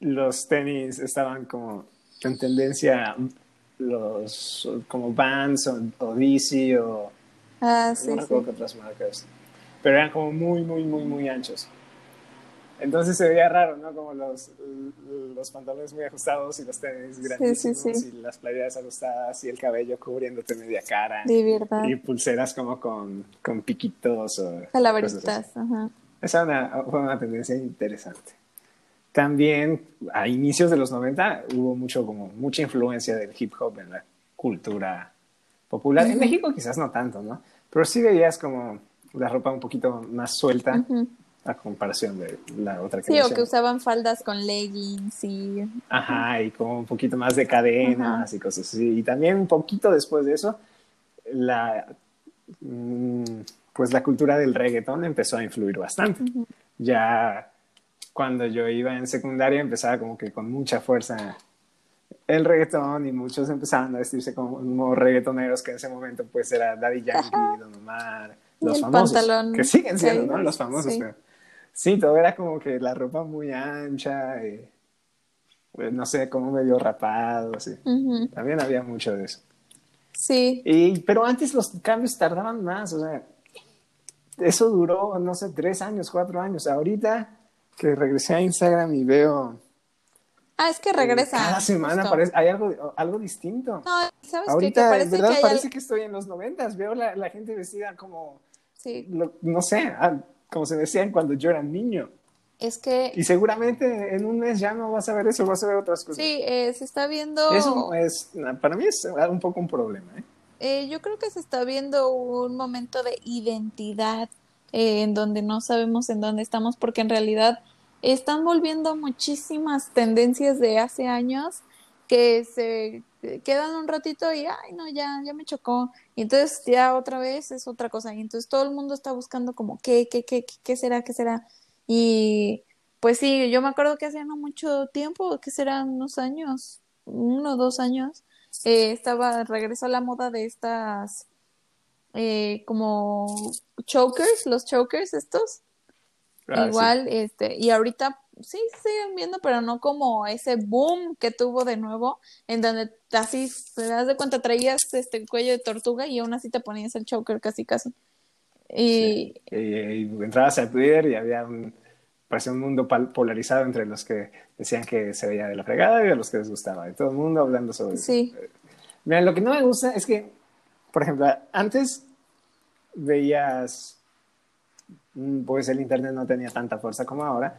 Los tenis estaban como en tendencia, los como Vans o, o DC o Ah, sí. No recuerdo otras marcas. Pero eran como muy, muy, muy, muy anchos. Entonces se veía raro, ¿no? Como los, los pantalones muy ajustados y los tenis grandísimos y las playeras ajustadas y el cabello cubriéndote media cara. De verdad. Y pulseras como con, con piquitos o... Calaveritas, ajá. Esa una, fue una tendencia interesante. También a inicios de los 90 hubo mucho, como mucha influencia del hip hop en la cultura popular. En México quizás no tanto, ¿no? Pero sí veías como la ropa un poquito más suelta a comparación de la otra que Sí, o que usaban faldas con leggings y... Ajá, y como un poquito más de cadenas y cosas así. Y también un poquito después de eso, la... Mm, pues la cultura del reggaetón empezó a influir bastante. Ya cuando yo iba en secundaria empezaba como que con mucha fuerza el reggaetón y muchos empezaban a vestirse como reggaetoneros que en ese momento pues era Daddy Yankee, Don Omar, los famosos, que siguen siendo, ¿no? Los famosos, sí. sí, todo era como que la ropa muy ancha, y, pues, no sé, como medio rapado, así. También había mucho de eso. Sí. Y, pero antes los cambios tardaban más, o sea, eso duró, no sé, tres años, cuatro años. Ahorita que regresé a Instagram y veo Ah, es que regresa. Cada semana parece, hay algo, algo distinto. No, ¿sabes Ahorita, qué? Parece verdad, que parece que estoy en los noventas. Veo la, la gente vestida como, sí. no sé, ah, como se decían cuando yo era niño. Es que... Y seguramente en un mes ya no vas a ver eso, vas a ver otras cosas. Sí, eh, se está viendo... Eso es, para mí es un poco un problema. ¿eh? Eh, yo creo que se está viendo un momento de identidad en donde no sabemos en dónde estamos porque en realidad están volviendo muchísimas tendencias de hace años que se quedan un ratito y, ay, no, ya, ya me chocó. Y entonces ya otra vez es otra cosa. Y entonces todo el mundo está buscando como, ¿qué, qué, qué, qué será, qué será? Y pues sí, yo me acuerdo que hace no mucho tiempo, que serán unos años, uno o dos años, eh, estaba, regresó a la moda de estas, eh, como chokers, los chokers estos Ah, Igual, este, y ahorita sí siguen viendo, pero no como ese boom que tuvo de nuevo, en donde así, te das de cuenta, traías este el cuello de tortuga y aún así te ponías el choker casi casi. Y... y, entrabas a Twitter y había un, parecía un mundo polarizado entre los que decían que se veía de la fregada y a los que les gustaba, y todo el mundo hablando sobre sí. eso. Mira, lo que no me gusta es que, por ejemplo, antes veías, pues el Internet no tenía tanta fuerza como ahora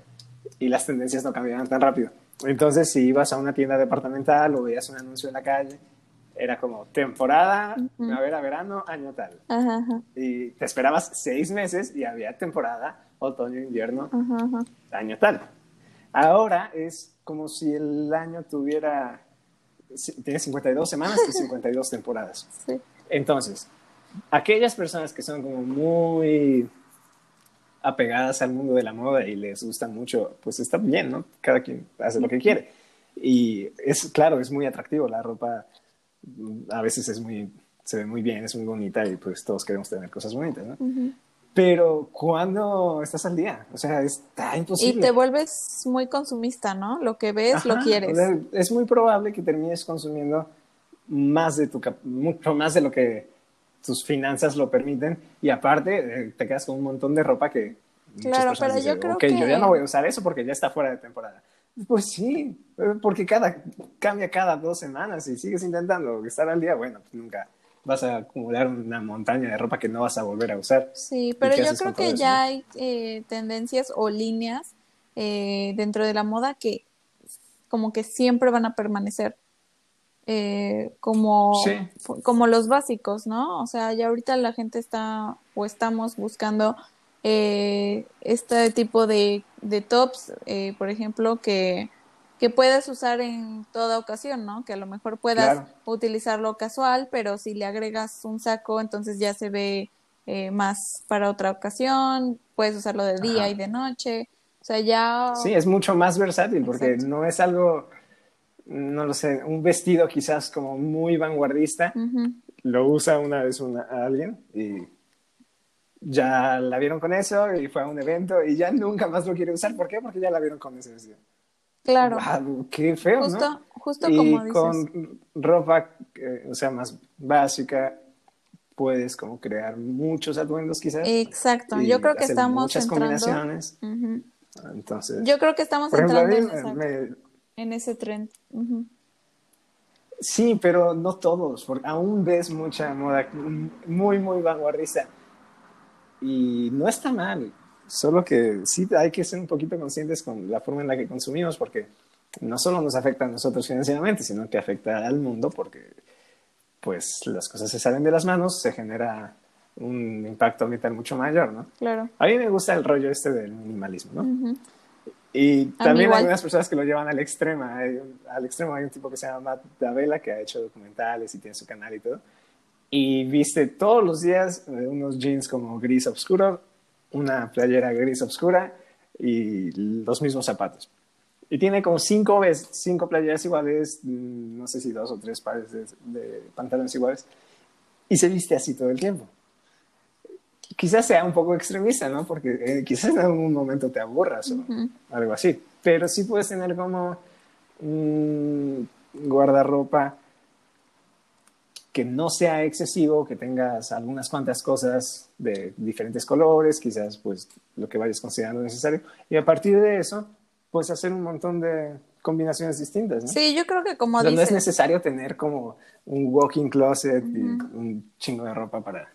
y las tendencias no cambiaban tan rápido. Entonces, si ibas a una tienda departamental o veías un anuncio en la calle, era como temporada, a ver, a verano, año tal. Y te esperabas seis meses y había temporada, otoño, invierno, año tal. Ahora es como si el año tuviera, tiene 52 semanas y *laughs* 52 temporadas. Entonces, aquellas personas que son como muy apegadas al mundo de la moda y les gusta mucho, pues está bien, ¿no? Cada quien hace lo que quiere. Y es claro, es muy atractivo la ropa a veces es muy, se ve muy bien, es muy bonita y pues todos queremos tener cosas bonitas, ¿no? Pero cuando estás al día, o sea, está imposible. Y te vuelves muy consumista, ¿no? Lo que ves, lo quieres. es muy probable que termines consumiendo más de tu, mucho más de lo que tus finanzas lo permiten y aparte eh, te quedas con un montón de ropa que claro, pero yo creo que yo ya no voy a usar eso porque ya está fuera de temporada. Pues sí, eh, porque cada, cambia cada dos semanas y sigues intentando estar al día, bueno, pues nunca vas a acumular una montaña de ropa que no vas a volver a usar. Sí, pero yo creo que ya hay eh, tendencias o líneas eh, dentro de la moda que como que siempre van a permanecer como, como los básicos, ¿no? O sea, ya ahorita la gente está o estamos buscando eh, este tipo de, de tops, eh, por ejemplo, que, que puedas usar en toda ocasión, ¿no? Que a lo mejor puedas utilizarlo casual, pero si le agregas un saco, entonces ya se ve eh, más para otra ocasión, puedes usarlo de día y de noche, o sea, ya... Sí, es mucho más versátil porque no es algo, no lo sé, un vestido quizás como muy vanguardista, lo usa una vez una, alguien y ya la vieron con eso y fue a un evento y ya nunca más lo quiere usar. ¿Por qué? Porque ya la vieron con ese vestido. Claro. qué feo, justo, ¿no? Justo y como dices. con ropa, eh, o sea, más básica, puedes como crear muchos atuendos quizás. Exacto. Yo creo que estamos muchas combinaciones. Entonces. Yo creo que estamos entrando en, ese tren. Sí, pero no todos, porque aún ves mucha moda muy, muy vanguardista y no está mal, solo que sí hay que ser un poquito conscientes con la forma en la que consumimos, porque no solo nos afecta a nosotros financieramente, sino que afecta al mundo, porque pues las cosas se salen de las manos, se genera un impacto ambiental mucho mayor, ¿no? Claro. A mí me gusta el rollo este del minimalismo, ¿no? Y también hay algunas personas que lo llevan al extremo. al extremo hay un tipo que se llama Matt Davela que ha hecho documentales y tiene su canal y todo y viste todos los días eh, unos jeans como gris oscuro, una playera gris oscura y los mismos zapatos. Y tiene como cinco, veces, cinco playeras iguales, mm, no sé si dos o tres pares de, pantalones iguales, y se viste así todo el tiempo. Quizás sea un poco extremista, ¿no? Porque eh, quizás en algún momento te aburras o algo así, pero sí puedes tener como un guardarropa que no sea excesivo, que tengas algunas cuantas cosas de diferentes colores, quizás pues lo que vayas considerando necesario, y a partir de eso, pues hacer un montón de combinaciones distintas, ¿no? Sí, yo creo que como No es necesario tener como un walking closet y un chingo de ropa para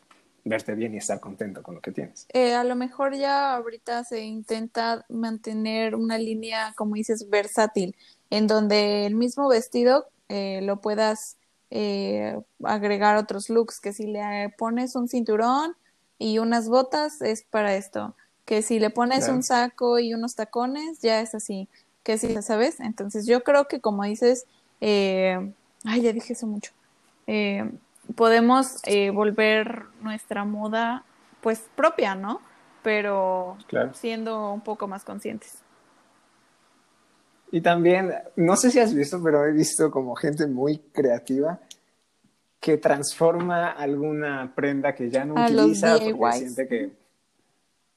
verte bien y estar contento con lo que tienes. Eh, a lo mejor ya ahorita se intenta mantener una línea, como dices, versátil, en donde el mismo vestido eh, lo puedas eh, agregar otros looks, que si le pones un cinturón y unas botas es para esto, que si le pones un saco y unos tacones ya es así, que si, ¿sabes? Entonces yo creo que como dices, eh, ay, ya dije eso mucho, eh, podemos eh, volver nuestra moda pues propia, ¿no? Pero siendo un poco más conscientes. Y también, no sé si has visto, pero he visto como gente muy creativa que transforma alguna prenda que ya no utiliza porque siente que...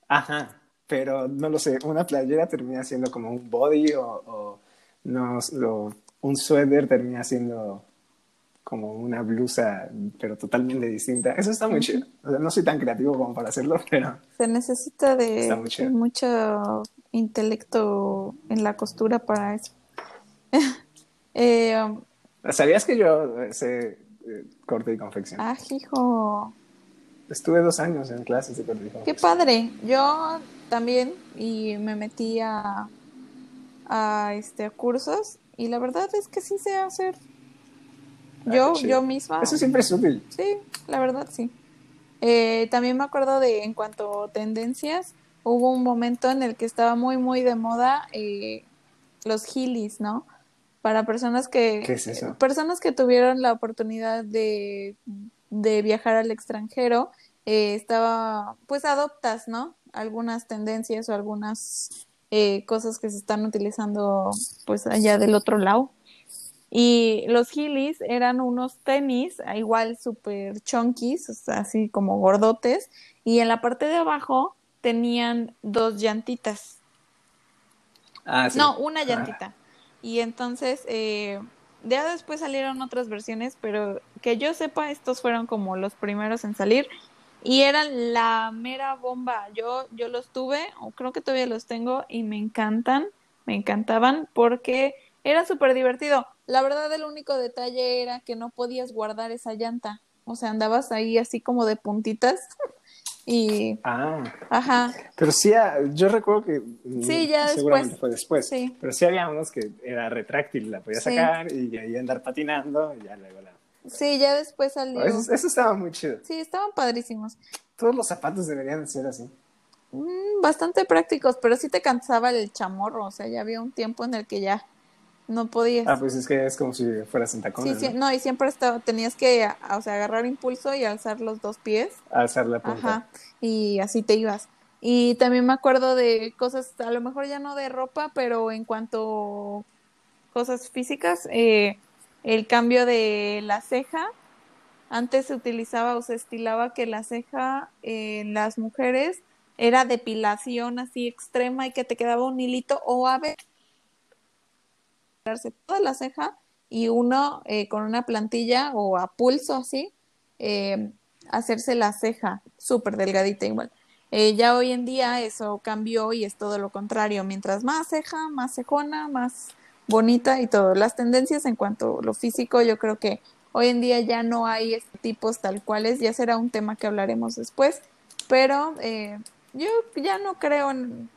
Ajá, pero no lo sé, una playera termina siendo como un body o, no, un suéter termina siendo como una blusa, pero totalmente distinta. Eso está muy chido. O sea, no soy tan creativo como para hacerlo, *laughs* pero... Se necesita de mucho intelecto en la costura para eso. *laughs* eh, um, ¿Sabías que yo sé eh, corte y confección? Ah, hijo. Estuve dos años en clases de corte y confección. Qué padre. Yo también y me metí a, a, este, a cursos y la verdad es que sí sé hacer Ah, yo, yo misma. Eso siempre es útil. Sí, la verdad sí. Eh, también me acuerdo de, en cuanto a tendencias, hubo un momento en el que estaba muy, muy de moda eh, los heelys, ¿no? Para personas que... ¿Qué es eso? Personas que tuvieron la oportunidad de, de viajar al extranjero, eh, estaba, pues adoptas, ¿no? Algunas tendencias o algunas cosas que se están utilizando, pues allá del otro lado. Y los Heelys eran unos tenis, igual súper chunkies, así como gordotes, y en la parte de abajo tenían dos llantitas. Ah, no, una llantita. Y entonces, eh, ya después salieron otras versiones, pero que yo sepa, estos fueron como los primeros en salir. Y eran la mera bomba. Yo, yo los tuve, o creo que todavía los tengo, y me encantan, me encantaban, porque era súper divertido. La verdad, el único detalle era que no podías guardar esa llanta. O sea, andabas ahí así como de puntitas. *laughs* y. Ah. Ajá. Pero sí, ah, yo recuerdo que. Mm, sí, ya seguramente fue después. Sí. Pero sí había unos que era retráctil, la podías sacar y ahí andar patinando y ya luego la. Sí, ya después salió. Eso, estaba muy chido. Sí, estaban padrísimos. Todos los zapatos deberían ser así. Mm, bastante prácticos, pero sí te cansaba el chamorro. O sea, ya había un tiempo en el que ya no podías. Ah, pues es que es como si fueras en tacones. Sí, sí, ¿no? y siempre estaba, tenías que, o sea, agarrar impulso y alzar los dos pies. Alzar la punta. Ajá, y así te ibas. Y también me acuerdo de cosas, a lo mejor ya no de ropa, pero en cuanto cosas físicas, eh, el cambio de la ceja. Antes se utilizaba o se estilaba que la ceja en las mujeres era depilación así extrema y que te quedaba un hilito o a toda la ceja y uno eh, con una plantilla o a pulso así, eh, hacerse la ceja súper delgadita igual. Eh, ya hoy en día eso cambió y es todo lo contrario. Mientras más ceja, más cejona, más bonita y todo. Las tendencias en cuanto a lo físico, yo creo que hoy en día ya no hay tipos tal cuales. Ya será un tema que hablaremos después. Pero yo ya no creo en,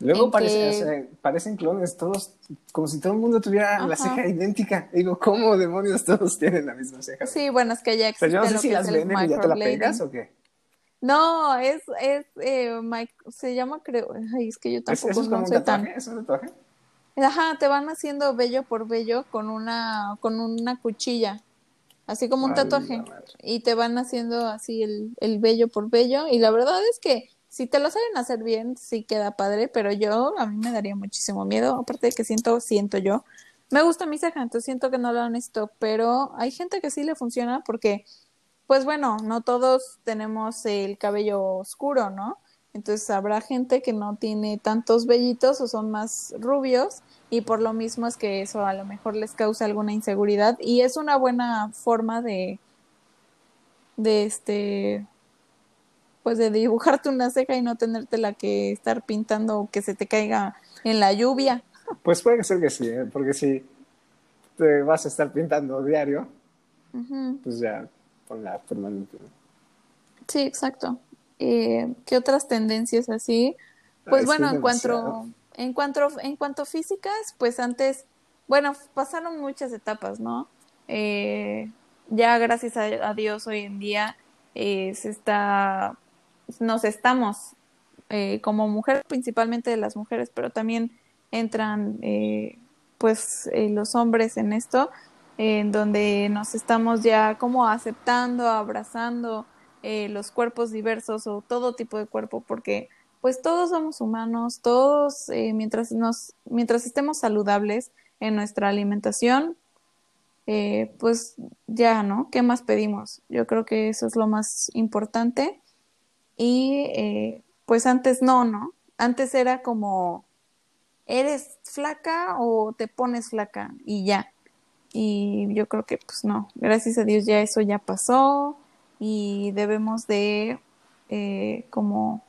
Luego parecen clones, todos, como si todo el mundo tuviera la ceja idéntica. Digo, ¿cómo demonios todos tienen la misma ceja? Sí, bueno, es que ya existe. Pero yo no sé si las venden y ya te la pegas o qué. No, es, es, eh, se llama, creo, ay, es que yo tampoco ¿Es, eso es como un tatuaje? ¿Es un tatuaje? Ajá, te van haciendo bello por bello con una, con una cuchilla, así como un tatuaje. Y te van haciendo así el, el bello por bello. Y la verdad es que si te lo saben hacer bien, sí queda padre, pero yo, a mí me daría muchísimo miedo, aparte de que siento, siento yo. Me gusta mi ceja, entonces siento que no lo honesto, pero hay gente que sí le funciona porque, pues bueno, no todos tenemos el cabello oscuro, ¿no? Entonces habrá gente que no tiene tantos vellitos o son más rubios y por lo mismo es que eso a lo mejor les causa alguna inseguridad y es una buena forma de de este pues de dibujarte una ceja y no tenerte la que estar pintando o que se te caiga en la lluvia. Pues puede ser que sí, ¿eh? porque si te vas a estar pintando diario, pues ya la permanente. Sí, exacto. Eh, ¿Qué otras tendencias así? Pues bueno, en cuanto, en cuanto en cuanto físicas, pues antes, bueno, pasaron muchas etapas, ¿no? Eh, ya gracias a, Dios hoy en día se está nos estamos, eh, como mujeres, principalmente de las mujeres, pero también entran eh, pues eh, los hombres en esto, en donde nos estamos ya como aceptando, abrazando los cuerpos diversos o todo tipo de cuerpo, porque pues todos somos humanos, todos mientras nos, mientras estemos saludables en nuestra alimentación, pues ya, ¿no? ¿Qué más pedimos? Yo creo que eso es lo más importante y eh, pues antes no, ¿no? Antes era como, ¿eres flaca o te pones flaca? Y ya. Y yo creo que pues no, gracias a Dios ya eso ya pasó y debemos de eh, como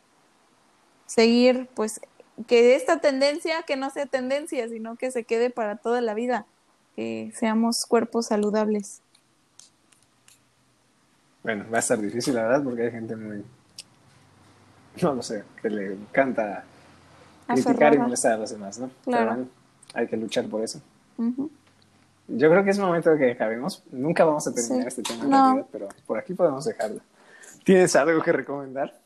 seguir pues que esta tendencia que no sea tendencia, sino que se quede para toda la vida, que seamos cuerpos saludables. Bueno, va a estar difícil, la verdad, porque hay gente muy, *laughs* no lo sé, que le encanta criticar y molestar a los demás, ¿no? Claro. hay que luchar por eso. Yo creo que es momento de que acabemos. Nunca vamos a terminar este tema en realidad, pero por aquí podemos dejarlo. ¿Tienes algo que recomendar?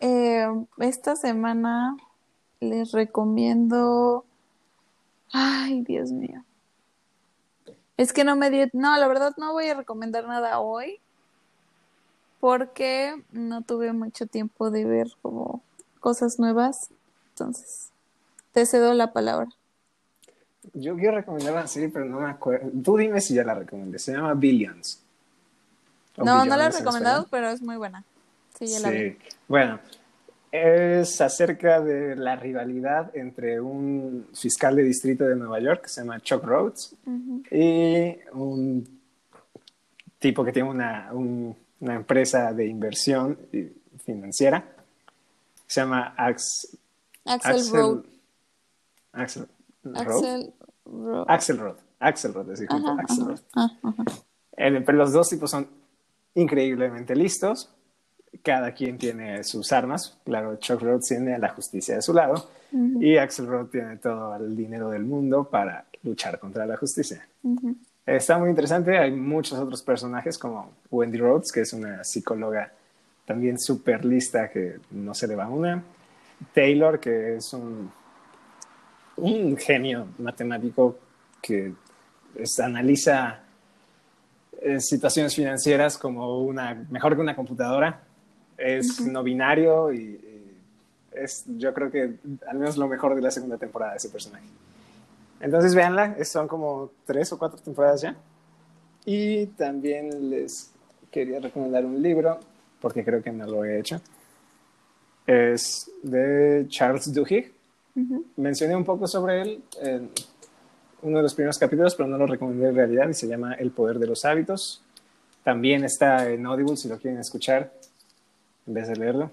Eh, esta semana les recomiendo. Ay, Dios mío. Es que no me dio. No, la verdad no voy a recomendar nada hoy. Porque no tuve mucho tiempo de ver como cosas nuevas. Entonces, te cedo la palabra. Yo quiero recomendar una serie, pero no me acuerdo. Tú dime si ya la recomendé. Se llama Billions. no, no la he recomendado, pero es muy buena. Sí, ya la vi. Bueno, es acerca de la rivalidad entre un fiscal de distrito de Nueva York que se llama Chuck Rhodes y un tipo que tiene una, una empresa de inversión financiera se llama Axel, Axel, Axel Axel Rod. Axel Rod. Axel Rod, es Axel Rod. pero los dos tipos son increíblemente listos. Cada quien tiene sus armas. Claro, Chuck Rod tiene la justicia de su lado y Axel Rod tiene todo el dinero del mundo para luchar contra la justicia. Está muy interesante. Hay muchos otros personajes como Wendy Rhodes, que es una psicóloga también súper lista que no se le va una. Taylor, que es un un genio matemático que analiza eh, situaciones financieras como una, mejor que una computadora. Es no binario y, es, yo creo que al menos lo mejor de la segunda temporada de ese personaje. Entonces, véanla, son como tres o cuatro temporadas ya. Y también les quería recomendar un libro, porque creo que no lo he hecho. Es de Charles Duhigg Mencioné un poco sobre él en uno de los primeros capítulos, pero no lo recomendé en realidad y se llama El poder de los hábitos. También está en Audible si lo quieren escuchar en vez de leerlo.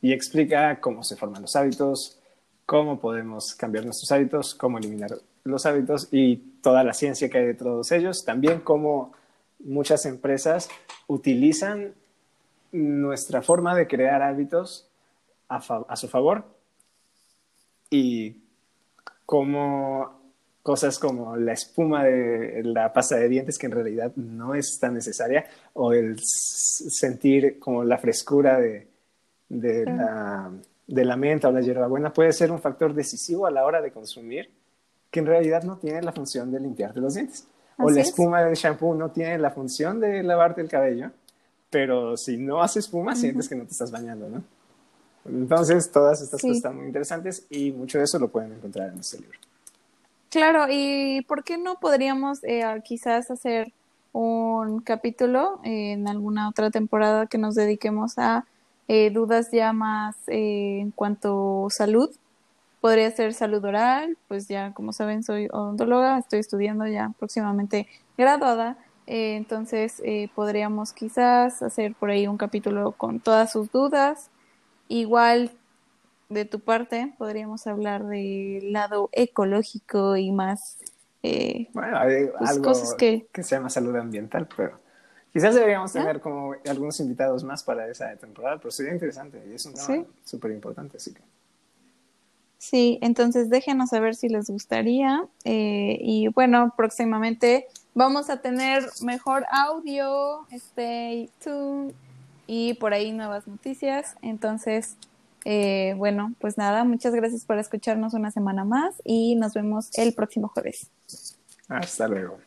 Y explica cómo se forman los hábitos, cómo podemos cambiar nuestros hábitos, cómo eliminar los hábitos y toda la ciencia que hay de todos ellos. También cómo muchas empresas utilizan nuestra forma de crear hábitos a, a su favor y como cosas como la espuma de la pasta de dientes que en realidad no es tan necesaria o el sentir como la frescura de, de, la, de la menta o la hierbabuena puede ser un factor decisivo a la hora de consumir que en realidad no tiene la función de limpiarte los dientes. o la espuma del shampoo no tiene la función de lavarte el cabello, pero si no haces espuma, sientes que no te estás bañando, ¿no? Entonces, todas estas cosas están muy interesantes y mucho de eso lo pueden encontrar en este libro. Claro, y ¿por qué no podríamos eh, quizás hacer un capítulo en alguna otra temporada que nos dediquemos a eh, dudas ya más eh, en cuanto a salud? Podría ser salud oral, pues ya como saben soy odontóloga, estoy estudiando ya próximamente graduada, entonces podríamos quizás hacer por ahí un capítulo con todas sus dudas Igual de tu parte podríamos hablar del lado ecológico y más eh, bueno hay pues, algo cosas que... que se llama salud ambiental pero quizás deberíamos tener como algunos invitados más para esa temporada pero sería interesante y es un tema súper importante así que sí entonces déjenos saber si les gustaría eh, y bueno próximamente vamos a tener mejor audio stay tuned y por ahí nuevas noticias. Entonces, eh, bueno, pues nada, muchas gracias por escucharnos una semana más y nos vemos el próximo jueves. Hasta luego.